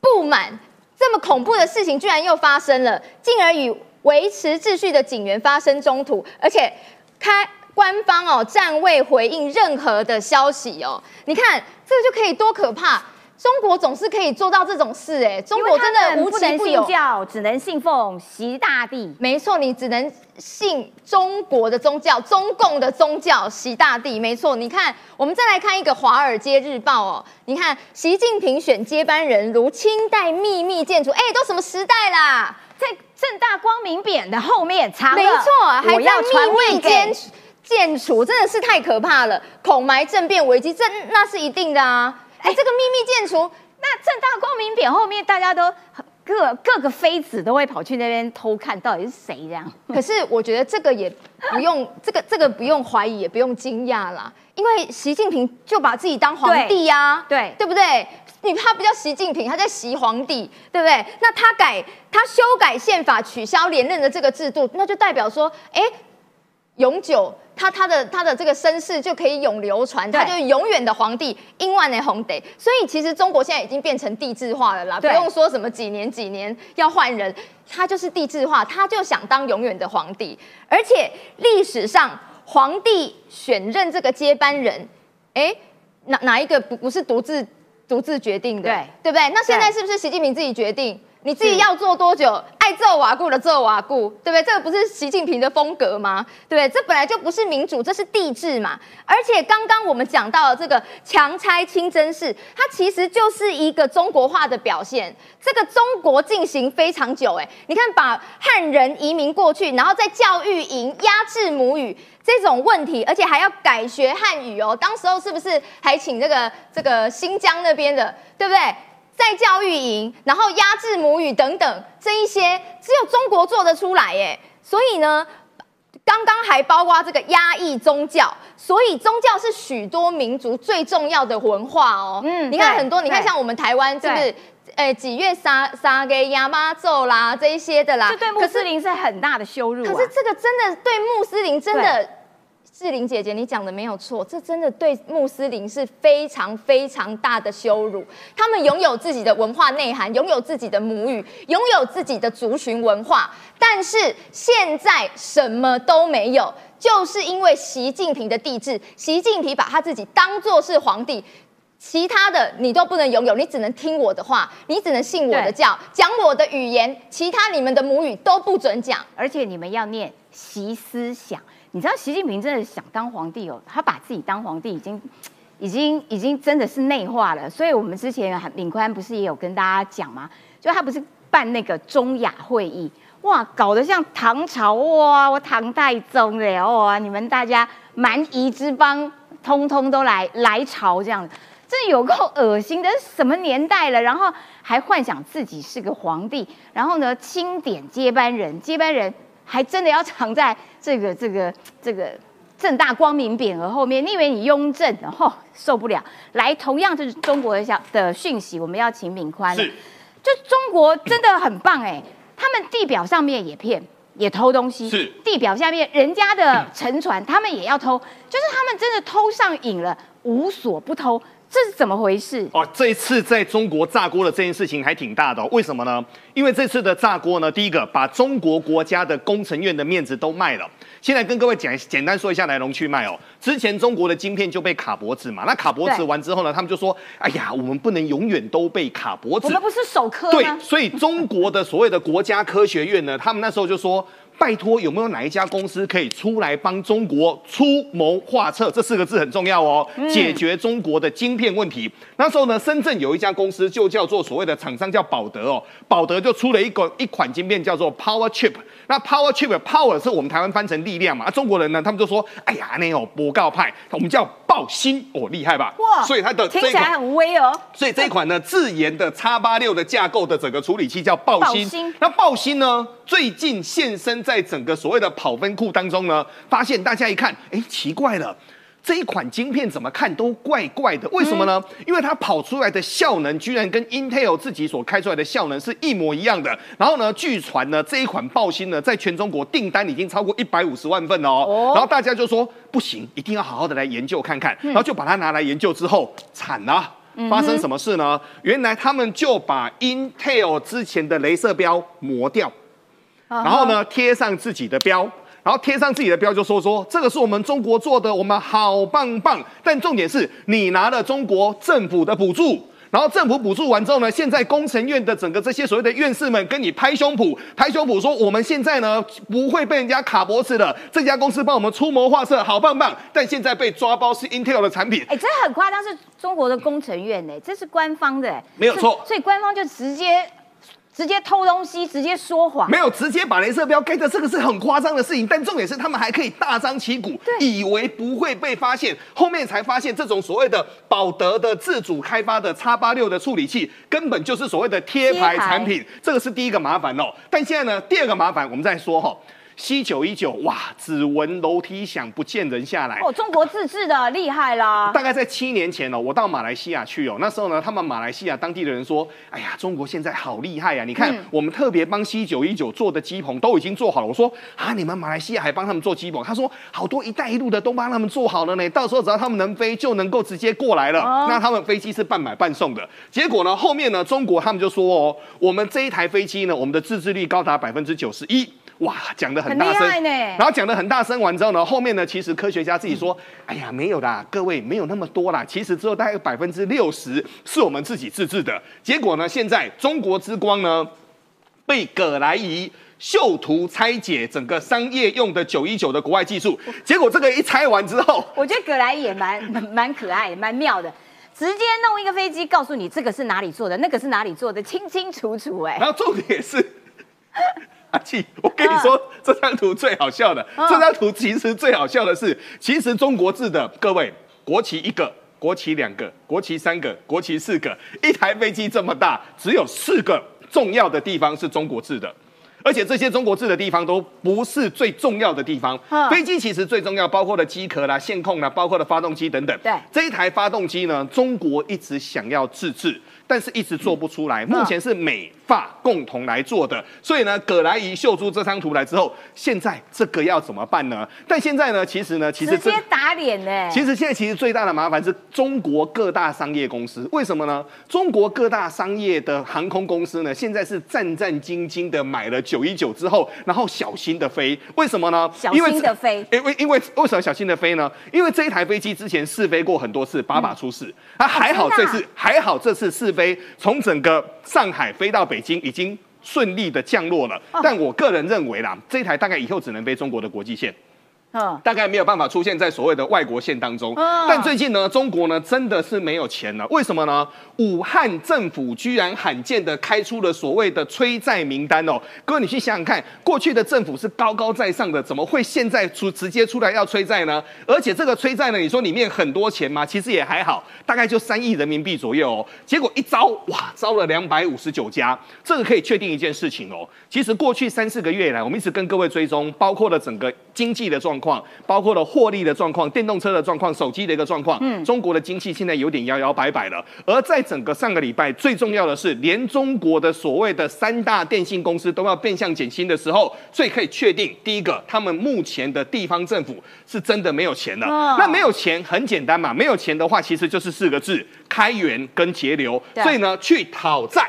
不满。这么恐怖的事情居然又发生了，进而与维持秩序的警员发生冲突，而且开官方哦暂未回应任何的消息哦。你看这个就可以多可怕！中国总是可以做到这种事哎，中国真的无奇不有，只能信奉习大帝。没错，你只能信中国的宗教，中共的宗教，习大帝。没错，你看，我们再来看一个《华尔街日报》哦，你看习近平选接班人如清代秘密建筑，哎，都什么时代啦？在正大光明匾的后面藏，没错，还在秘密间建筑，真的是太可怕了，恐埋政变危机，这那是一定的啊。哎，这个秘密建筑，那正大光明匾后面，大家都各各个妃子都会跑去那边偷看，到底是谁这样？可是我觉得这个也不用，这个这个不用怀疑，也不用惊讶啦，因为习近平就把自己当皇帝呀，对对不对？你他不叫习近平，他在习皇帝，对不对？那他改他修改宪法，取消连任的这个制度，那就代表说，哎，永久。他他的他的这个身世就可以永流传，他就是永远的皇帝，英万的皇帝。所以其实中国现在已经变成帝制化了啦，不用说什么几年几年要换人，他就是帝制化，他就想当永远的皇帝。而且历史上皇帝选任这个接班人，哎，哪哪一个不不是独自独自决定的？对对不对？那现在是不是习近平自己决定？你自己要做多久？爱做瓦固的做瓦固，对不对？这个不是习近平的风格吗？对不对？这本来就不是民主，这是帝制嘛。而且刚刚我们讲到了这个强拆清真寺，它其实就是一个中国化的表现。这个中国进行非常久，哎，你看把汉人移民过去，然后在教育营压制母语这种问题，而且还要改学汉语哦。当时候是不是还请这个这个新疆那边的，对不对？在教育营，然后压制母语等等，这一些只有中国做得出来耶。所以呢，刚刚还包括这个压抑宗教，所以宗教是许多民族最重要的文化哦。嗯，你看很多，你看像我们台湾是不是？诶，几月杀杀给亚妈咒啦，这一些的啦，这对穆斯林是很大的羞辱。可是这个真的对穆斯林真的。志玲姐姐，你讲的没有错，这真的对穆斯林是非常非常大的羞辱。他们拥有自己的文化内涵，拥有自己的母语，拥有自己的族群文化，但是现在什么都没有，就是因为习近平的帝制。习近平把他自己当作是皇帝，其他的你都不能拥有，你只能听我的话，你只能信我的教，讲我的语言，其他你们的母语都不准讲。而且你们要念习思想。你知道习近平真的想当皇帝哦，他把自己当皇帝已经。已经已经真的是内化了，所以我们之前领宽不是也有跟大家讲吗？就他不是办那个中亚会议，哇，搞得像唐朝哇，我唐太宗的哇，你们大家蛮夷之邦通通都来来朝这样，这有够恶心的，什么年代了？然后还幻想自己是个皇帝，然后呢钦点接班人，接班人还真的要藏在这个这个这个。正大光明匾额后面，你以为你雍正，然、后受不了。来，同样就是中国的小的讯息，我们要请敏宽。是，就中国真的很棒哎，他们地表上面也骗，也偷东西。是地表下面人家的沉船，他们也要偷，就是他们真的偷上瘾了，无所不偷，这是怎么回事？哦，这一次在中国炸锅的这件事情还挺大的、哦，为什么呢？因为这次的炸锅呢，第一个把中国国家的工程院的面子都卖了。现在跟各位讲简单说一下来龙去脉哦。之前中国的晶片就被卡脖子嘛，那卡脖子完之后呢，他们就说：“哎呀，我们不能永远都被卡脖子。”我们不是首科对，？所以中国的所谓的国家科学院呢，他们那时候就说。拜托，有没有哪一家公司可以出来帮中国出谋划策？这四个字很重要哦，解决中国的晶片问题。那时候呢，深圳有一家公司就叫做所谓的厂商叫宝德哦，宝德就出了一个一款晶片叫做 Power Chip。那 Power Chip Power 是我们台湾翻成力量嘛，啊中国人呢，他们就说，哎呀，那有博告派，我们叫爆心哦，厉害吧？哇所以它的这听起来很威哦。所以这一款呢，自研的叉八六的架构的整个处理器叫爆心。爆那爆心呢，最近现身在整个所谓的跑分库当中呢，发现大家一看，哎，奇怪了。这一款晶片怎么看都怪怪的，为什么呢？因为它跑出来的效能居然跟 Intel 自己所开出来的效能是一模一样的。然后呢，据传呢，这一款爆芯呢，在全中国订单已经超过一百五十万份哦。哦然后大家就说不行，一定要好好的来研究看看。然后就把它拿来研究之后，惨了。发生什么事呢？原来他们就把 Intel 之前的镭射标磨掉，然后呢贴上自己的标，然后贴上自己的标就说说这个是我们中国做的，我们好棒棒。但重点是你拿了中国政府的补助。然后政府补助完之后呢，现在工程院的整个这些所谓的院士们跟你拍胸脯，拍胸脯说我们现在呢不会被人家卡脖子了，这家公司帮我们出谋划策，好棒棒。但现在被抓包是 Intel 的产品，哎，这很夸张，是中国的工程院哎，这是官方的哎，没有错所以官方就直接直接偷东西，直接说谎。没有直接把镭射标盖着，这个是很夸张的事情。但重点是，他们还可以大张旗鼓，以为不会被发现，后面才发现这种所谓的宝德的自主开发的叉八六的处理器，根本就是所谓的贴牌贴牌产品。这个是第一个麻烦哦。但现在呢，第二个麻烦我们再说哈、C 九一九哇，只闻楼梯响，不见人下来。哦，中国自制的厉害啦！大概在七年前哦，我到马来西亚去哦，那时候呢，他们马来西亚当地的人说，哎呀，中国现在好厉害啊！你看，我们特别帮 C 九一九做的机棚都已经做好了。我说啊，你们马来西亚还帮他们做机棚？他说好多“一带一路”的都帮他们做好了呢，到时候只要他们能飞，就能够直接过来了。哦那他们飞机是半买半送的。结果呢，后面呢，中国他们就说哦，我们这一台飞机呢，我们的自制率高达百分之九十一。哇，讲的很大声，然后讲的很大声完之后呢，后面呢，其实科学家自己说，哎呀，没有啦，各位没有那么多啦，其实只有大概有百分之六十是我们自己自制的。结果呢，现在中国之光呢，被葛莱仪。秀图拆解整个商业用的九一九的国外技术，结果这个一拆完之后，我觉得葛莱也蛮蛮 蛮可爱的，蛮妙的，直接弄一个飞机告诉你这个是哪里做的，那个是哪里做的，清清楚楚哎、然后重点是，阿气，我跟你说，这张图最好笑的。嗯这张图其实最好笑的是，其实中国制的各位，国旗一个，国旗两个，国旗三个，国旗四个，一台飞机这么大，只有四个重要的地方是中国制的。而且这些中国制的地方都不是最重要的地方嗯，飞机其实最重要，包括了机壳啦、线控啦，包括了发动机等等。对这一台发动机呢，中国一直想要自制，但是一直做不出来。目前是美法共同来做的，所以呢，葛莱仪秀出这张图来之后，现在这个要怎么办呢？但现在呢，其实呢，其实直接打脸呢。其实现在其实最大的麻烦是中国各大商业公司，为什么呢？中国各大商业的航空公司呢，现在是战战兢兢的买了九一九之后，然后小心的飞，为什么呢？小心的飞因为因为为什么小心的飞呢？因为这一台飞机之前试飞过很多次，把把出事，啊，还好这次还好这次试飞从整个上海飞到北京已经。顺利的降落了，哦但我个人认为啦，这一台大概以后只能飞中国的国际线。嗯，大概没有办法出现在所谓的外国线当中。嗯但最近呢，中国呢真的是没有钱了，为什么呢？武汉政府居然罕见的开出了所谓的催债名单哦。各位，你去想想看，过去的政府是高高在上的，怎么会现在出直接出来要催债呢？而且这个催债呢，你说里面很多钱吗？其实也还好，大概就三亿人民币左右哦。结果一招哇，招了两百五十九家，这个可以确定一件事情哦。其实过去三四个月以来，我们一直跟各位追踪，包括了整个经济的状况，包括了获利的状况、电动车的状况、手机的一个状况。嗯，中国的经济现在有点摇摇摆摆了。而在整个上个礼拜，最重要的是，连中国的所谓的三大电信公司都要变相减薪的时候，所以可以确定，第一个，他们目前的地方政府是真的没有钱了。哦那没有钱很简单嘛，没有钱的话，其实就是四个字：开源跟节流。所以呢，去讨债。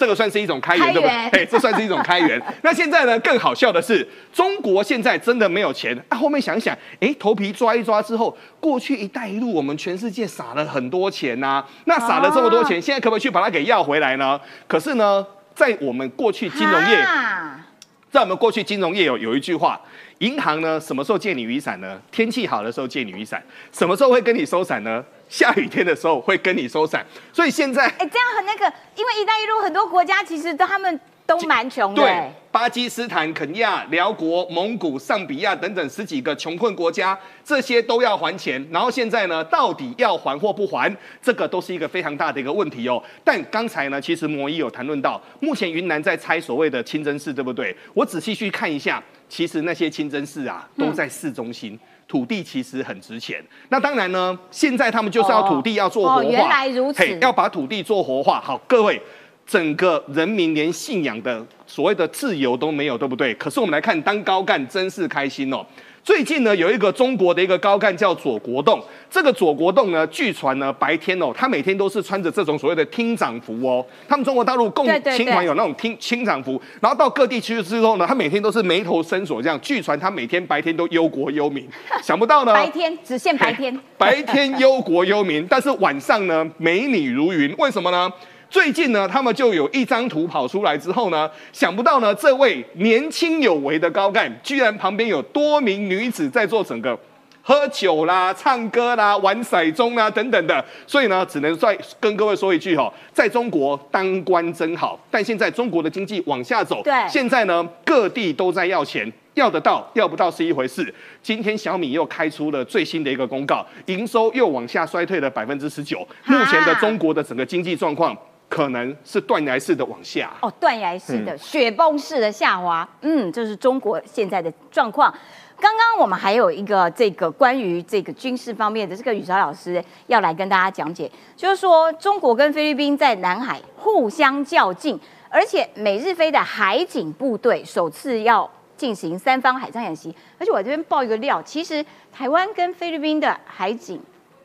这个算是一种开源，开对不对源？嘿，这算是一种开源。那现在呢，更好笑的是，中国现在真的没有钱啊。后面想一想，哎，头皮抓一抓之后，过去“一带一路”我们全世界撒了很多钱呐、那撒了这么多钱，现在可不可以去把它给要回来呢？可是呢，在我们过去金融业，啊在我们过去金融业有有一句话，银行呢什么时候借你雨伞呢？天气好的时候借你雨伞，什么时候会跟你收伞呢？下雨天的时候会跟你收伞。所以现在哎，这样很那个，因为“一带一路”很多国家其实都他们都蛮穷的。对哎，巴基斯坦、肯亚、辽国、蒙古、上比亚等等十几个穷困国家，这些都要还钱。然后现在呢，到底要还或不还，这个都是一个非常大的一个问题哦。但刚才呢，其实摩伊有谈论到，目前云南在拆所谓的清真寺，对不对？我仔细去看一下，其实那些清真寺啊，都在市中心。土地其实很值钱，那当然呢，现在他们就是要土地要做活化，哦原来如此嘿要把土地做活化。好，各位，整个人民连信仰的所谓的自由都没有，对不对？可是我们来看当高干真是开心哦。最近呢，有一个中国的一个高干叫左国栋，这个左国栋呢，据传呢，白天哦，他每天都是穿着这种所谓的厅长服哦。他们中国大陆共青团有那种厅厅长服，然后到各地去之后呢，他每天都是眉头深锁这样。据传他每天白天都忧国忧民，想不到呢，白天只限白天。白天忧国忧民，但是晚上呢美女如云，为什么呢？最近呢，他们就有一张图跑出来之后呢，想不到呢，这位年轻有为的高干，居然旁边有多名女子在做整个喝酒啦、唱歌啦、玩骰盅啦等等的，所以呢，只能再跟各位说一句哈、在中国当官真好，但现在中国的经济往下走，对现在呢各地都在要钱。要得到要不到是一回事。今天小米又开出了最新的一个公告，营收又往下衰退了百分之十九。目前的中国的整个经济状况可能是断崖式的往下。哦，断崖式的、雪崩式的下滑，嗯，这是中国现在的状况。刚刚我们还有一个这个关于这个军事方面的，这个雨潮老师要来跟大家讲解，就是说中国跟菲律宾在南海互相较劲，而且美日菲的海警部队首次要进行三方海上演习，而且我这边爆一个料，其实台湾跟菲律宾的海警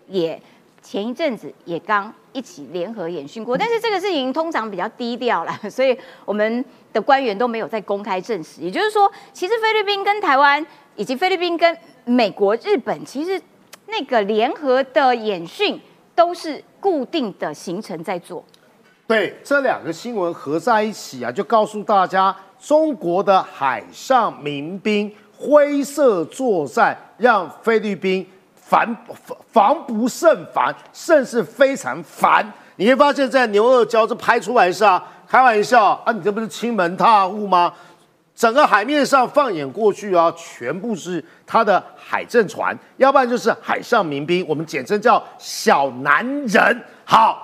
也前一阵子也刚一起联合演训过，但是这个事情通常比较低调啦，所以我们的官员都没有在公开证实。也就是说，其实菲律宾跟台湾以及菲律宾跟美国、日本，其实那个联合的演训都是固定的行程在做。对，这两个新闻合在一起啊，就告诉大家，中国的海上民兵灰色作战，让菲律宾烦防防不胜烦，甚至非常烦。你会发现在牛二礁这拍出来是啊，开玩笑啊，你这不是亲门踏户吗？整个海面上放眼过去啊，全部是他的海政船，要不然就是海上民兵，我们简称叫小男人。好。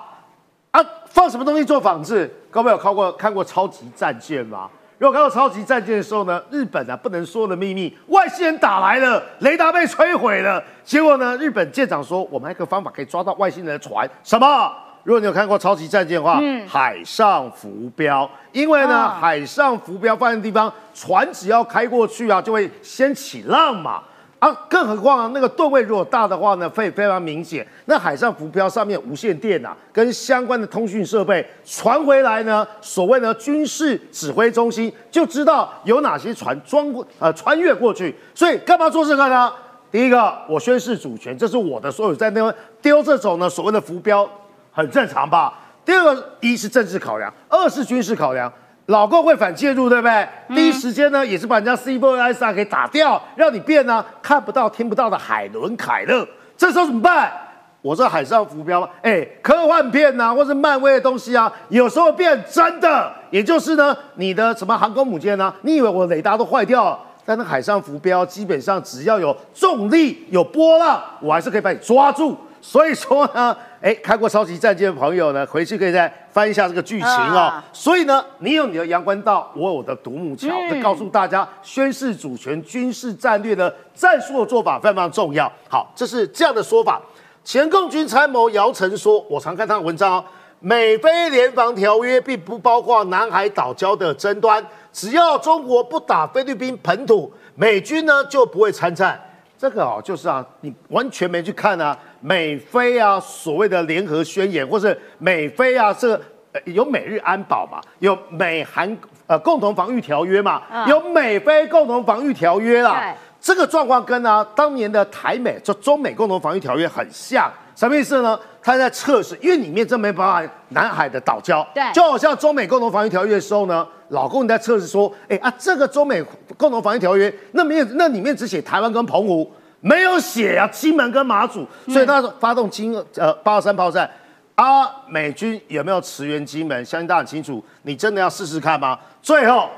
啊，放什么东西做仿制？各位有看过看过超级战舰吗？如果看到超级战舰的时候呢，日本啊不能说的秘密，外星人打来了，雷达被摧毁了。结果呢，日本舰长说，我们还有一个方法可以抓到外星人的船，什么？如果你有看过超级战舰的话，海上浮标，因为呢，哦海上浮标放在地方，船只要开过去啊，就会掀起浪嘛。啊，更何况啊，那个吨位如果大的话呢，会非常明显。那海上浮标上面无线电啊，跟相关的通讯设备传回来呢，所谓呢军事指挥中心就知道有哪些船装过呃穿越过去。所以干嘛做这个呢？第一个，我宣示主权，这是我的所有，在那边丢这种呢所谓的浮标，很正常吧？第二个，一是政治考量，二是军事考量。老共会反介入，对不对？第一时间呢，也是把人家 C 4 S R 给打掉，让你变呢看不到、听不到的海伦凯勒。这时候怎么办？我这海上浮标，哎，科幻片呐、或是漫威的东西啊，有时候变真的。也就是呢，你的什么航空母舰呢、你以为我雷达都坏掉了？但那海上浮标基本上只要有重力、有波浪，我还是可以把你抓住。所以说呢，哎，看过超级战舰的朋友呢，回去可以再翻一下这个剧情哦。啊所以呢，你有你的阳关道，我有我的独木桥，嗯这告诉大家宣示主权、军事战略的战术的做法非常非常重要。好，这是这样的说法。前共军参谋姚晨说，我常看他的文章哦。美菲联防条约并不包括南海岛礁的争端，只要中国不打菲律宾本土，美军呢就不会参战。这个哦，就是啊，你完全没去看啊，美菲啊所谓的联合宣言，或是美菲啊这个、呃有美日安保嘛，有美韩呃共同防御条约嘛，嗯。有美菲共同防御条约啦。这个状况跟啊当年的台美就中美共同防御条约很像，什么意思呢？他在测试，因为里面真没办法南海的岛礁，对就好像中美共同防御条约的时候呢，老公你在测试说，哎啊，这个中美共同防御条约，那没有那里面只写台湾跟澎湖，没有写啊金门跟马祖，所以他发动金呃八二三炮战。啊，美军有没有驰援金门？相信大家很清楚。你真的要试试看吗？最后，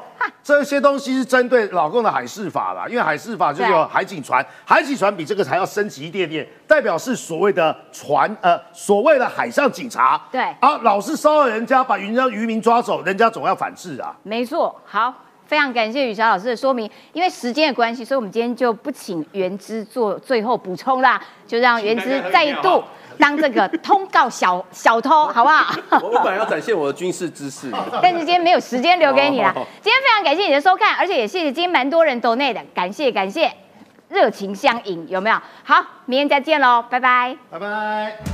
这些东西是针对老共的海事法啦，因为海事法就是有海警船，海警船比这个还要升级一点点，代表是所谓的船呃所谓的海上警察。对啊，老是骚扰人家，把人家渔民抓走，人家总要反制啊。没错，好，非常感谢雨霞老师的说明。因为时间的关系，所以我们今天就不请原之做最后补充啦，就让原之再度当这个通告小小偷，好不好？我我本来要展现我的军事知识，但是今天没有时间留给你了哦。今天非常感谢你的收看，而且也谢谢今天蛮多人走内的，感谢感谢，热情相迎，有没有？好，明天再见喽，拜拜。拜拜。